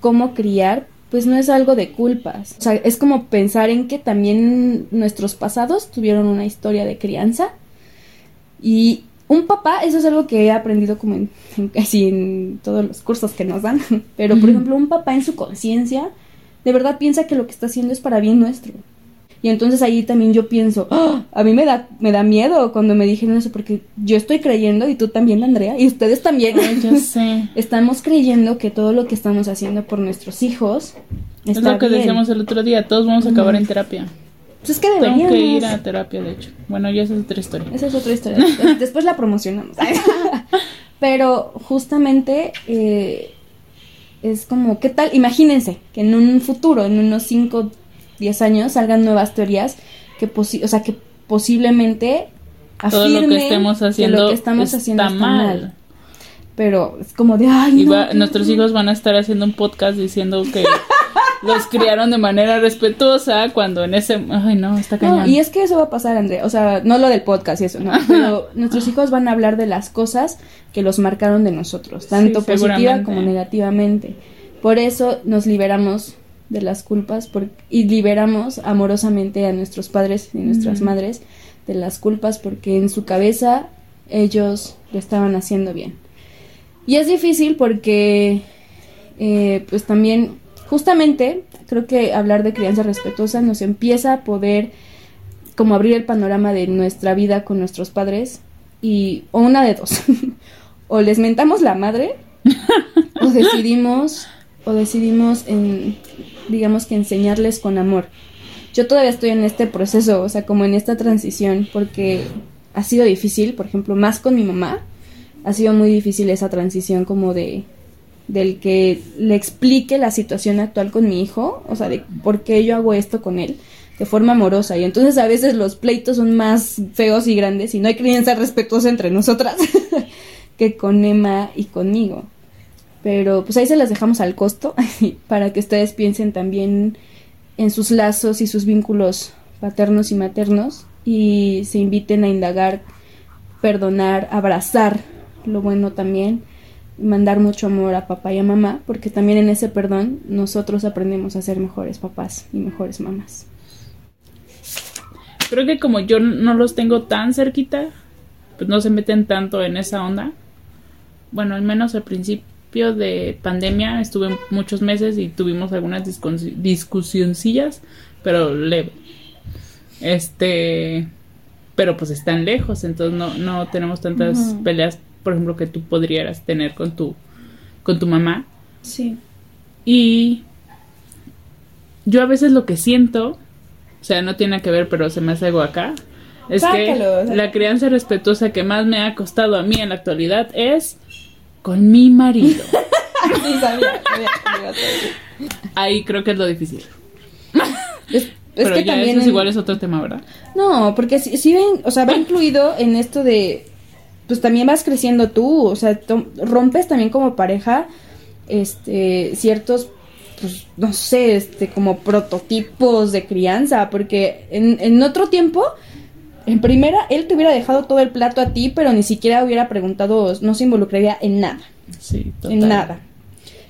cómo criar pues no es algo de culpas. O sea, es como pensar en que también nuestros pasados tuvieron una historia de crianza y un papá, eso es algo que he aprendido como en, en casi en todos los cursos que nos dan, pero por ejemplo un papá en su conciencia de verdad piensa que lo que está haciendo es para bien nuestro. Y entonces ahí también yo pienso, ¡Ah! a mí me da, me da miedo cuando me dijeron eso, porque yo estoy creyendo, y tú también, Andrea, y ustedes también, Ay, ya sé. estamos creyendo que todo lo que estamos haciendo por nuestros hijos Es está lo que bien. decíamos el otro día, todos vamos a acabar en terapia. Pues es que Tengo deberíamos. que ir a terapia, de hecho. Bueno, ya esa es otra historia. Esa es otra historia. Des- Después la promocionamos. Pero justamente eh, es como, ¿qué tal? Imagínense que en un futuro, en unos 5, 10 años, salgan nuevas teorías que, posi- o sea, que posiblemente Todo lo que afirmen estemos que haciendo, lo que estamos está, haciendo está mal. mal. Pero es como de, ay, Y no, va- qué nuestros horrible". hijos van a estar haciendo un podcast diciendo que los criaron de manera respetuosa cuando en ese... Ay, no, está No, cañón. y es que eso va a pasar, Andrea. O sea, no lo del podcast y eso, no. Pero nuestros hijos van a hablar de las cosas que los marcaron de nosotros, tanto Sí, positiva como negativamente. Por eso nos liberamos de las culpas por- y liberamos amorosamente a nuestros padres y nuestras madres de las culpas porque en su cabeza ellos lo estaban haciendo bien. Y es difícil porque, eh, pues también, justamente, creo que hablar de crianza respetuosa nos empieza a poder como abrir el panorama de nuestra vida con nuestros padres y, o una de dos, o les mentamos la madre, o decidimos, o decidimos, en, digamos que enseñarles con amor. Yo todavía estoy en este proceso, o sea, como en esta transición, porque ha sido difícil, por ejemplo, más con mi mamá, ha sido muy difícil esa transición como de del que le explique la situación actual con mi hijo, o sea, de por qué yo hago esto con él, de forma amorosa. Y entonces a veces los pleitos son más feos y grandes y no hay crianza respetuosa entre nosotras que con Emma y conmigo. Pero pues ahí se las dejamos al costo para que ustedes piensen también en sus lazos y sus vínculos paternos y maternos y se inviten a indagar, perdonar, abrazar lo bueno también, mandar mucho amor a papá y a mamá, porque también en ese perdón nosotros aprendemos a ser mejores papás y mejores mamás. Creo que como yo no los tengo tan cerquita, pues no se meten tanto en esa onda. Bueno, al menos al principio de pandemia estuve muchos meses y tuvimos algunas discus- discusioncillas, pero leve. Este, pero pues están lejos, entonces no, no tenemos tantas peleas, por ejemplo, que tú podrías tener con tu, con tu mamá. Sí. Y yo a veces lo que siento, o sea, no tiene que ver, pero se me hace algo acá, es que la crianza respetuosa que más me ha costado a mí en la actualidad es con mi marido. Sí, sabía, sabía. Ahí creo que es lo difícil. Es, es pero que ya también. eso es en- igual es otro tema, ¿verdad? No, porque si, si ven, o sea, va incluido en esto de, pues también vas creciendo tú, o sea, rompes también como pareja, este, ciertos, pues, no sé, este, como prototipos de crianza, porque en, en otro tiempo, en primera, él te hubiera dejado todo el plato a ti, pero ni siquiera hubiera preguntado, no se involucraría en nada, Sí, total. en nada.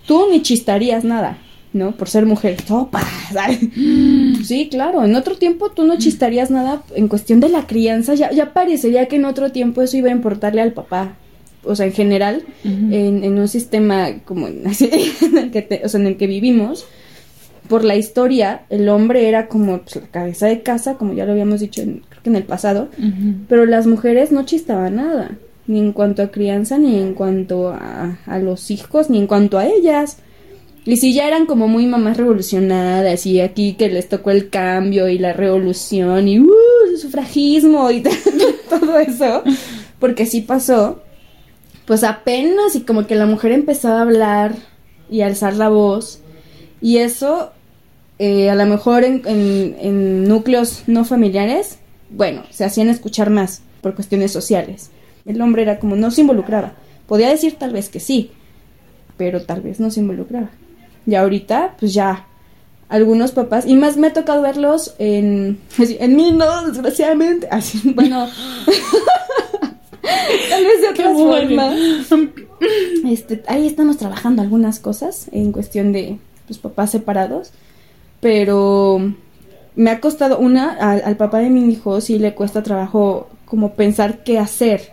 Tú ni chistarías nada, ¿no? Por ser mujer. Sopa. Sí, claro. En otro tiempo tú no chistarías nada en cuestión de la crianza. Ya, ya parecería que en otro tiempo eso iba a importarle al papá. O sea, en general, en, en un sistema como en, así, en el que te- o sea, en el que vivimos, por la historia, el hombre era como pues, la cabeza de casa, como ya lo habíamos dicho en- en el pasado, pero las mujeres no chistaban nada, ni en cuanto a crianza, ni en cuanto a, a los hijos, ni en cuanto a ellas. Y si ya eran como muy mamás revolucionadas y aquí que les tocó el cambio y la revolución y uh, el sufragismo y todo eso, porque sí pasó, pues apenas y como que la mujer empezaba a hablar y a alzar la voz y eso eh, a lo mejor en, en- en núcleos no familiares, bueno, se hacían escuchar más por cuestiones sociales. El hombre era como no se involucraba. Podía decir tal vez que sí, pero tal vez no se involucraba. Y ahorita, pues ya, algunos papás, y más me ha tocado verlos en, en mí no, desgraciadamente, así, bueno, tal vez de bueno. formas. Este, ahí estamos trabajando algunas cosas en cuestión de pues, papás separados, pero me ha costado una al, al papá de mi hijo sí le cuesta trabajo como pensar qué hacer,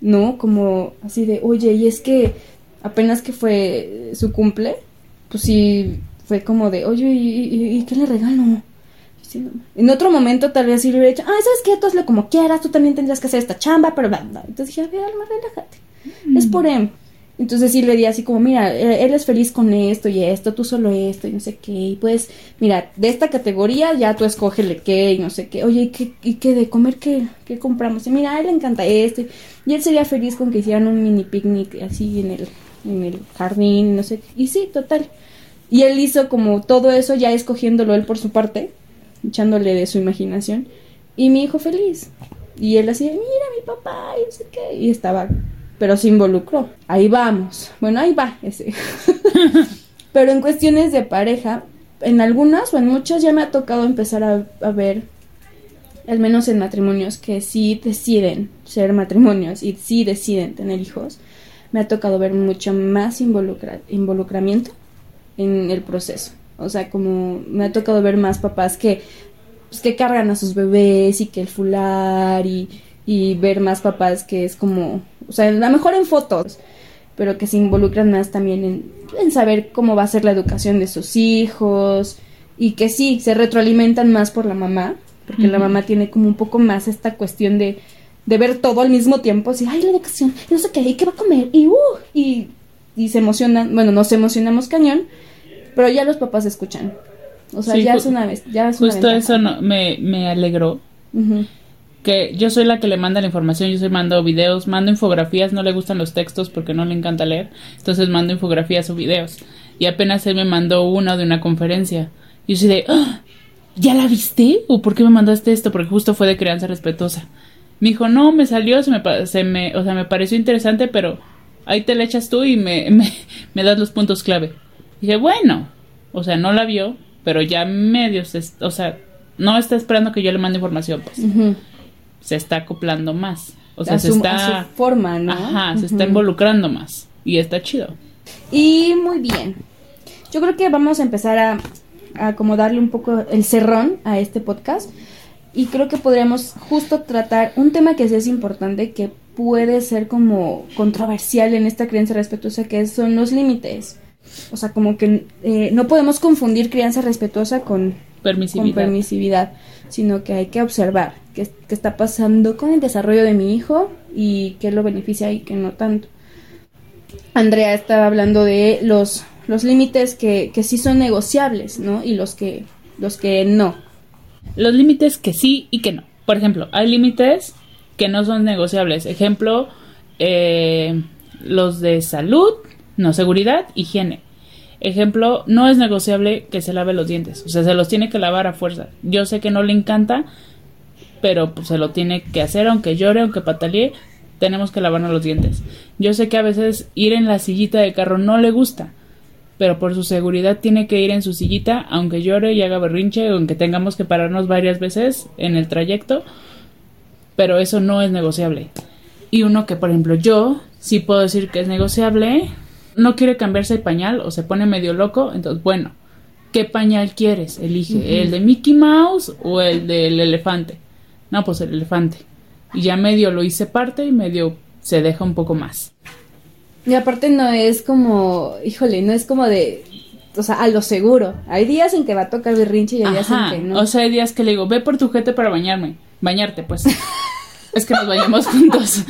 ¿no? Como así de, oye, y es que apenas que fue su cumple, pues sí fue como de, oye, ¿y, y- y qué le regalo? Sí. En otro momento tal vez sí le hubiera dicho, ay, ¿sabes qué? Tú hazlo como quieras, tú también tendrías que hacer esta chamba, pero bla, bla. Entonces dije, a ver, Alma, relájate. Es por él. Entonces sí le di así como, mira, eh, él es feliz con esto y esto, tú solo esto y no sé qué. Y pues, mira, de esta categoría ya tú escógele qué y no sé qué. Oye, ¿y qué, y qué de comer qué, qué compramos? Y mira, a él le encanta esto. Y él sería feliz con que hicieran un mini picnic así en el, en el jardín, no sé qué. Y sí, total. Y él hizo como todo eso ya escogiéndolo él por su parte, echándole de su imaginación. Y mi hijo feliz. Y él así, mira mi papá, y no sé qué. Y estaba, pero se involucró. Ahí vamos. Bueno, ahí va ese. pero en cuestiones de pareja, en algunas o en muchas ya me ha tocado empezar a, ver, al menos en matrimonios, que sí deciden ser matrimonios y sí deciden tener hijos. Me ha tocado ver mucho más involucra- involucramiento en el proceso. O sea, como me ha tocado ver más papás que, pues, que cargan a sus bebés y que el fular y, y ver más papás que es como, o sea, a lo mejor en fotos, pero que se involucran más también en, en saber cómo va a ser la educación de sus hijos y que sí, se retroalimentan más por la mamá, porque la mamá tiene como un poco más esta cuestión de, de ver todo al mismo tiempo, así, ay, la educación, y no sé qué, y qué va a comer, y uh, y, y se emocionan, bueno, nos emocionamos cañón, pero ya los papás escuchan. O sea, Sí, ya es una vez, ya es Justo eso no, me, me alegró. Ujú. Que yo soy la que le manda la información, yo soy mando videos, mando infografías, no le gustan los textos porque no le encanta leer, entonces mando infografías o videos. Y apenas él me mandó una de una conferencia. Y yo soy de, "Ah, ¿ya la viste? ¿O por qué me mandaste esto? Porque justo fue de crianza respetuosa. Me dijo, no, me salió, se me, se me, o sea, me pareció interesante, pero ahí te la echas tú y me, me, das los puntos clave. dije, bueno, o sea, no la vio, pero ya medio, se, o sea, no está esperando que yo le mande información, pues Ujú. Se está acoplando más. O sea, a, se está. a su forma, ¿no? Ajá, se está involucrando más. Y está chido. Y muy bien. Yo creo que vamos a empezar a, a como darle un poco el cerrón a este podcast. Y creo que podríamos justo tratar un tema que sí es importante, que puede ser como controversial en esta crianza respetuosa, que son los límites. O sea, como que eh, no podemos confundir crianza respetuosa con, Permisividad. con permisividad, sino que hay que observar qué, qué está pasando con el desarrollo de mi hijo y qué lo beneficia y qué no tanto. Andrea estaba hablando de los los límites que, que sí son negociables, ¿no? Y los que, los que no. Los límites que sí y que no. Por ejemplo, hay límites que no son negociables. Ejemplo, eh, los de salud, no, seguridad, higiene. Ejemplo, no es negociable que se lave los dientes. O sea, se los tiene que lavar a fuerza. Yo sé que no le encanta, pero pues, se lo tiene que hacer, aunque llore, aunque patalee, tenemos que lavarnos los dientes. Yo sé que a veces ir en la sillita de carro no le gusta, pero por su seguridad tiene que ir en su sillita, aunque llore y haga berrinche, aunque tengamos que pararnos varias veces en el trayecto, pero eso no es negociable. Y uno que, por ejemplo, yo sí puedo decir que es negociable, no quiere cambiarse el pañal o se pone medio loco, entonces, bueno, ¿qué pañal quieres? Elige, ¿el de Mickey Mouse o el del elefante? No, pues el elefante. Y ya medio lo hice parte y medio se deja un poco más. Y aparte no es como, híjole, no es como de, o sea, a lo seguro. Hay días en que va a tocar berrinche y hay días en que no. O sea, hay días que le digo, ve por tu jete para bañarme. Bañarte, pues. es que nos bañamos juntos.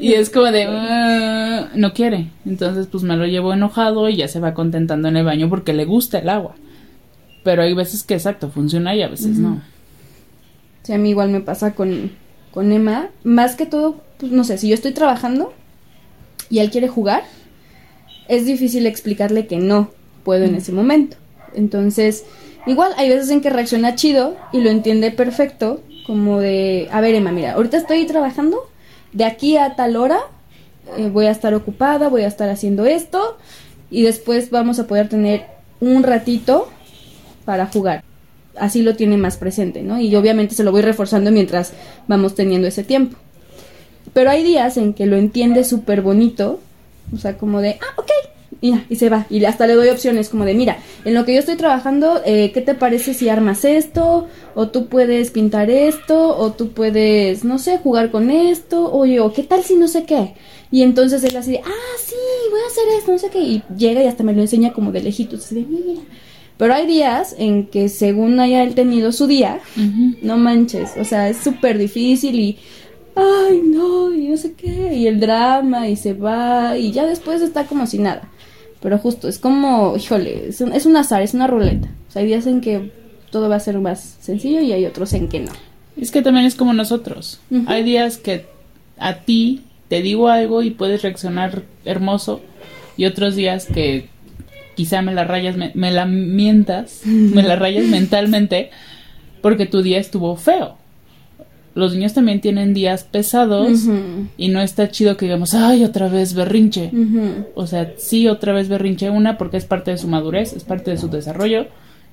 Y es como de, "Ah", no quiere. Entonces, pues me lo llevo enojado y ya se va contentando en el baño porque le gusta el agua. Pero hay veces que exacto, funciona y a veces no. Sí, a mí igual me pasa con, con Emma. Más que todo, pues no sé, si yo estoy trabajando y él quiere jugar, es difícil explicarle que no puedo en ese momento. Entonces, igual hay veces en que reacciona chido y lo entiende perfecto, como de, a ver Emma, mira, ahorita estoy trabajando, de aquí a tal hora eh, voy a estar ocupada, voy a estar haciendo esto y después vamos a poder tener un ratito para jugar. Así lo tiene más presente, ¿no? Y yo obviamente se lo voy reforzando mientras vamos teniendo ese tiempo. Pero hay días en que lo entiende súper bonito, o sea, como de, ah, ok, y, y se va. Y hasta le doy opciones como de, mira, en lo que yo estoy trabajando, eh, ¿qué te parece si armas esto? O tú puedes pintar esto, o tú puedes, no sé, jugar con esto, o yo, ¿qué tal si no sé qué? Y entonces él así de, ah, sí, voy a hacer esto, no sé qué. Y llega y hasta me lo enseña como de lejitos, así de, mira. Pero hay días en que según haya él tenido su día, no manches, o sea, es súper difícil y, ay, no, y no sé qué, y el drama, y se va, y ya después está como si nada. Pero justo, es como, híjole, es un, es un azar, es una ruleta. O sea, hay días en que todo va a ser más sencillo y hay otros en que no. Es que también es como nosotros. Hay días que a ti te digo algo y puedes reaccionar hermoso y otros días que quizá me la rayas, me, me la mientas, me la rayas mentalmente porque tu día estuvo feo. Los niños también tienen días pesados y no está chido que digamos, ay, otra vez berrinche. O sea, sí, otra vez berrinche una porque es parte de su madurez, es parte de su desarrollo.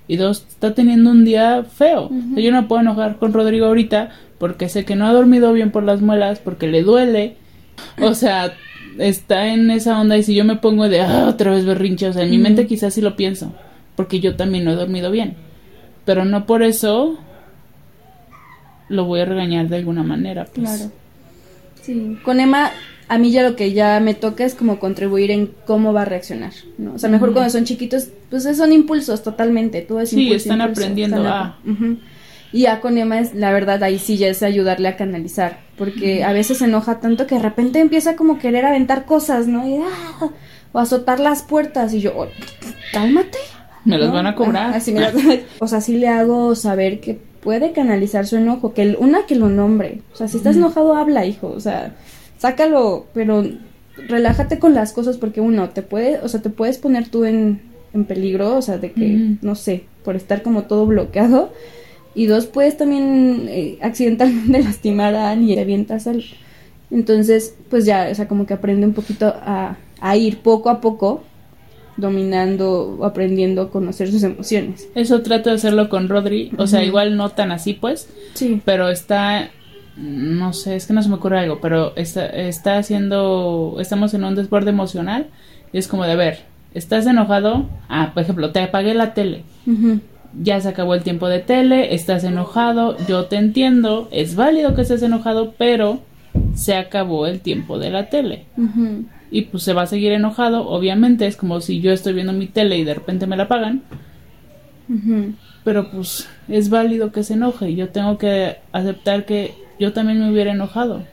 Y dos, está teniendo un día feo. O sea, yo no puedo enojar con Rodrigo ahorita porque sé que no ha dormido bien por las muelas, porque le duele. O sea, está en esa onda y si yo me pongo de, ah, otra vez berrinche, o sea, en mi mente quizás sí lo pienso, porque yo también no he dormido bien. Pero no por eso lo voy a regañar de alguna manera. Pues. Claro. Sí, con Emma, a mí ya lo que ya me toca es como contribuir en cómo va a reaccionar, ¿no? O sea, mejor cuando son chiquitos, pues son impulsos totalmente, todo es Sí, están impulso, aprendiendo están a-. Y ya con Emma es, la verdad, ahí sí ya es ayudarle a canalizar, porque a veces se enoja tanto que de repente empieza como a querer aventar cosas, ¿no? Y, ah, o azotar las puertas, y yo, "Oh, cálmate. Me las ¿no? van a cobrar. Así me las- o sea, sí le hago saber que puede canalizar su enojo, que el- una que lo nombre. O sea, si estás enojado, habla, hijo. O sea, sácalo, pero relájate con las cosas porque uno te puede, o sea, te puedes poner tú en, en peligro, o sea, de que, no sé, por estar como todo bloqueado. Y dos, puedes también eh, accidentalmente lastimar a alguien y avientas al... Entonces, pues ya, o sea, como que aprende un poquito a, a ir poco a poco dominando o aprendiendo a conocer sus emociones. Eso trato de hacerlo con Rodri. O sea, igual no tan así, pues. Sí. Pero está. No sé, es que no se me ocurre algo. Pero está, está haciendo. Estamos en un desborde emocional. Y es como de, a ver, ¿estás enojado? Ah, por ejemplo, te apagué la tele. Ujú. Ya se acabó el tiempo de tele. Estás enojado. Yo te entiendo. Es válido que estés enojado, pero se acabó el tiempo de la tele. Ujú. Y pues se va a seguir enojado. Obviamente es como si yo estoy viendo mi tele y de repente me la apagan. Ujú. Pero pues es válido que se enoje y yo tengo que aceptar que yo también me hubiera enojado.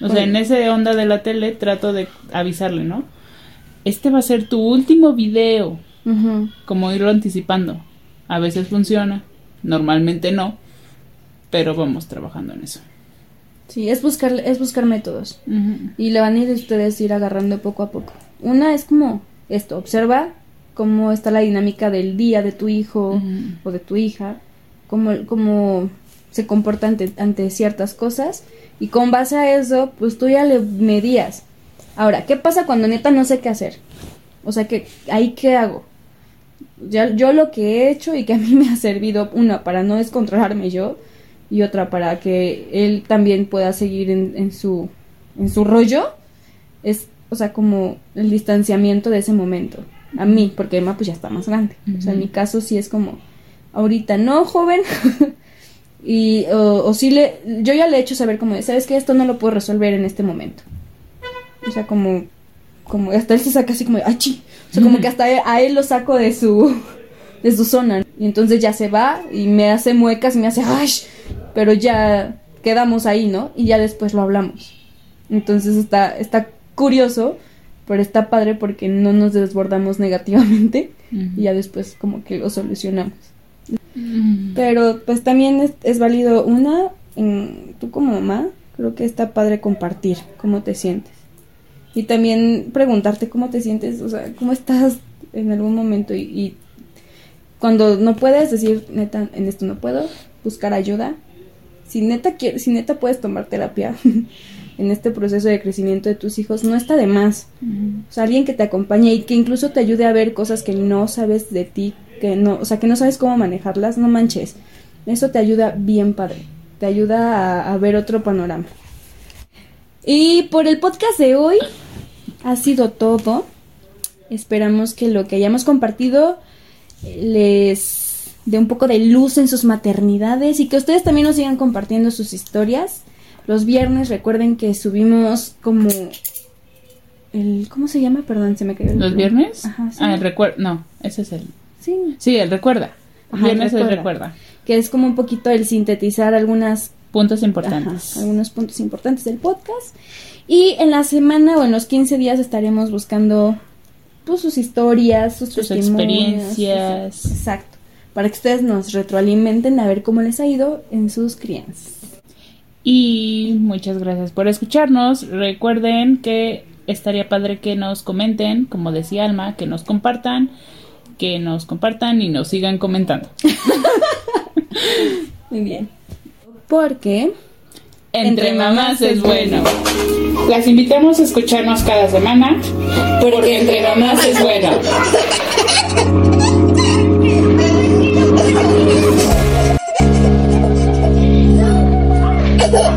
O sea, en ese onda de la tele trato de avisarle, ¿no? Este va a ser tu último video. Como irlo anticipando. A veces funciona, normalmente no, pero vamos trabajando en eso. Sí, es buscar, es buscar métodos. Y le van a ir ustedes ir agarrando poco a poco. Una es como esto, observa cómo está la dinámica del día de tu hijo o de tu hija, cómo, cómo se comporta ante, ante ciertas cosas y con base a eso, pues tú ya le medías. Ahora, ¿qué pasa cuando neta no sé qué hacer? O sea, que ahí qué hago? Ya, yo lo que he hecho y que a mí me ha servido, una, para no descontrolarme yo y otra para que él también pueda seguir en, en su, en su rollo, es, o sea, como el distanciamiento de ese momento. A mí, porque Emma pues ya está más grande. O sea, en mi caso sí es como, ahorita no, joven. y, o, o sí le, yo ya le he hecho saber como, sabes que esto no lo puedo resolver en este momento. O sea, como, como, hasta él se saca así como, ¡achi! O sea, como que hasta a él lo saco de su, de su zona. Y entonces ya se va y me hace muecas y me hace, ¡ay! Pero ya quedamos ahí, ¿no? Y ya después lo hablamos. Entonces está, está curioso, pero está padre porque no nos desbordamos negativamente y ya después como que lo solucionamos. Pero pues también es, es válido una, en, tú como mamá, creo que está padre compartir cómo te sientes. Y también preguntarte cómo te sientes, o sea, cómo estás en algún momento y, y cuando no puedes decir, neta, en esto no puedo, buscar ayuda. Si neta, quie- si neta puedes tomar terapia en este proceso de crecimiento de tus hijos, no está de más. O sea, alguien que te acompañe y que incluso te ayude a ver cosas que no sabes de ti, que no, o sea, que no sabes cómo manejarlas, no manches. Eso te ayuda bien padre. Te ayuda a, a ver otro panorama. Y por el podcast de hoy ha sido todo. Esperamos que lo que hayamos compartido les dé un poco de luz en sus maternidades y que ustedes también nos sigan compartiendo sus historias. Los viernes recuerden que subimos como el ¿cómo se llama? Perdón, se me cayó el ¿Los viernes? Ajá, sí. Ah, el recuerda. No, ese es el. Sí, Sí, el recuerda. Ajá, viernes el el recuerda. recuerda. que es como un poquito el sintetizar algunas Puntos Ajá, importantes. algunos puntos importantes del podcast. Y en la semana o en los 15 días estaremos buscando pues, sus historias, sus, Sus experiencias. sus- exacto. Para que ustedes nos retroalimenten a ver cómo les ha ido en sus crianzas. Y muchas gracias por escucharnos. Recuerden que estaría padre que nos comenten, como decía Alma, que nos compartan, que nos compartan y nos sigan comentando. Muy bien. Porque Entre mamás es bueno. Las invitamos a escucharnos cada semana porque, porque entre mamás es bueno.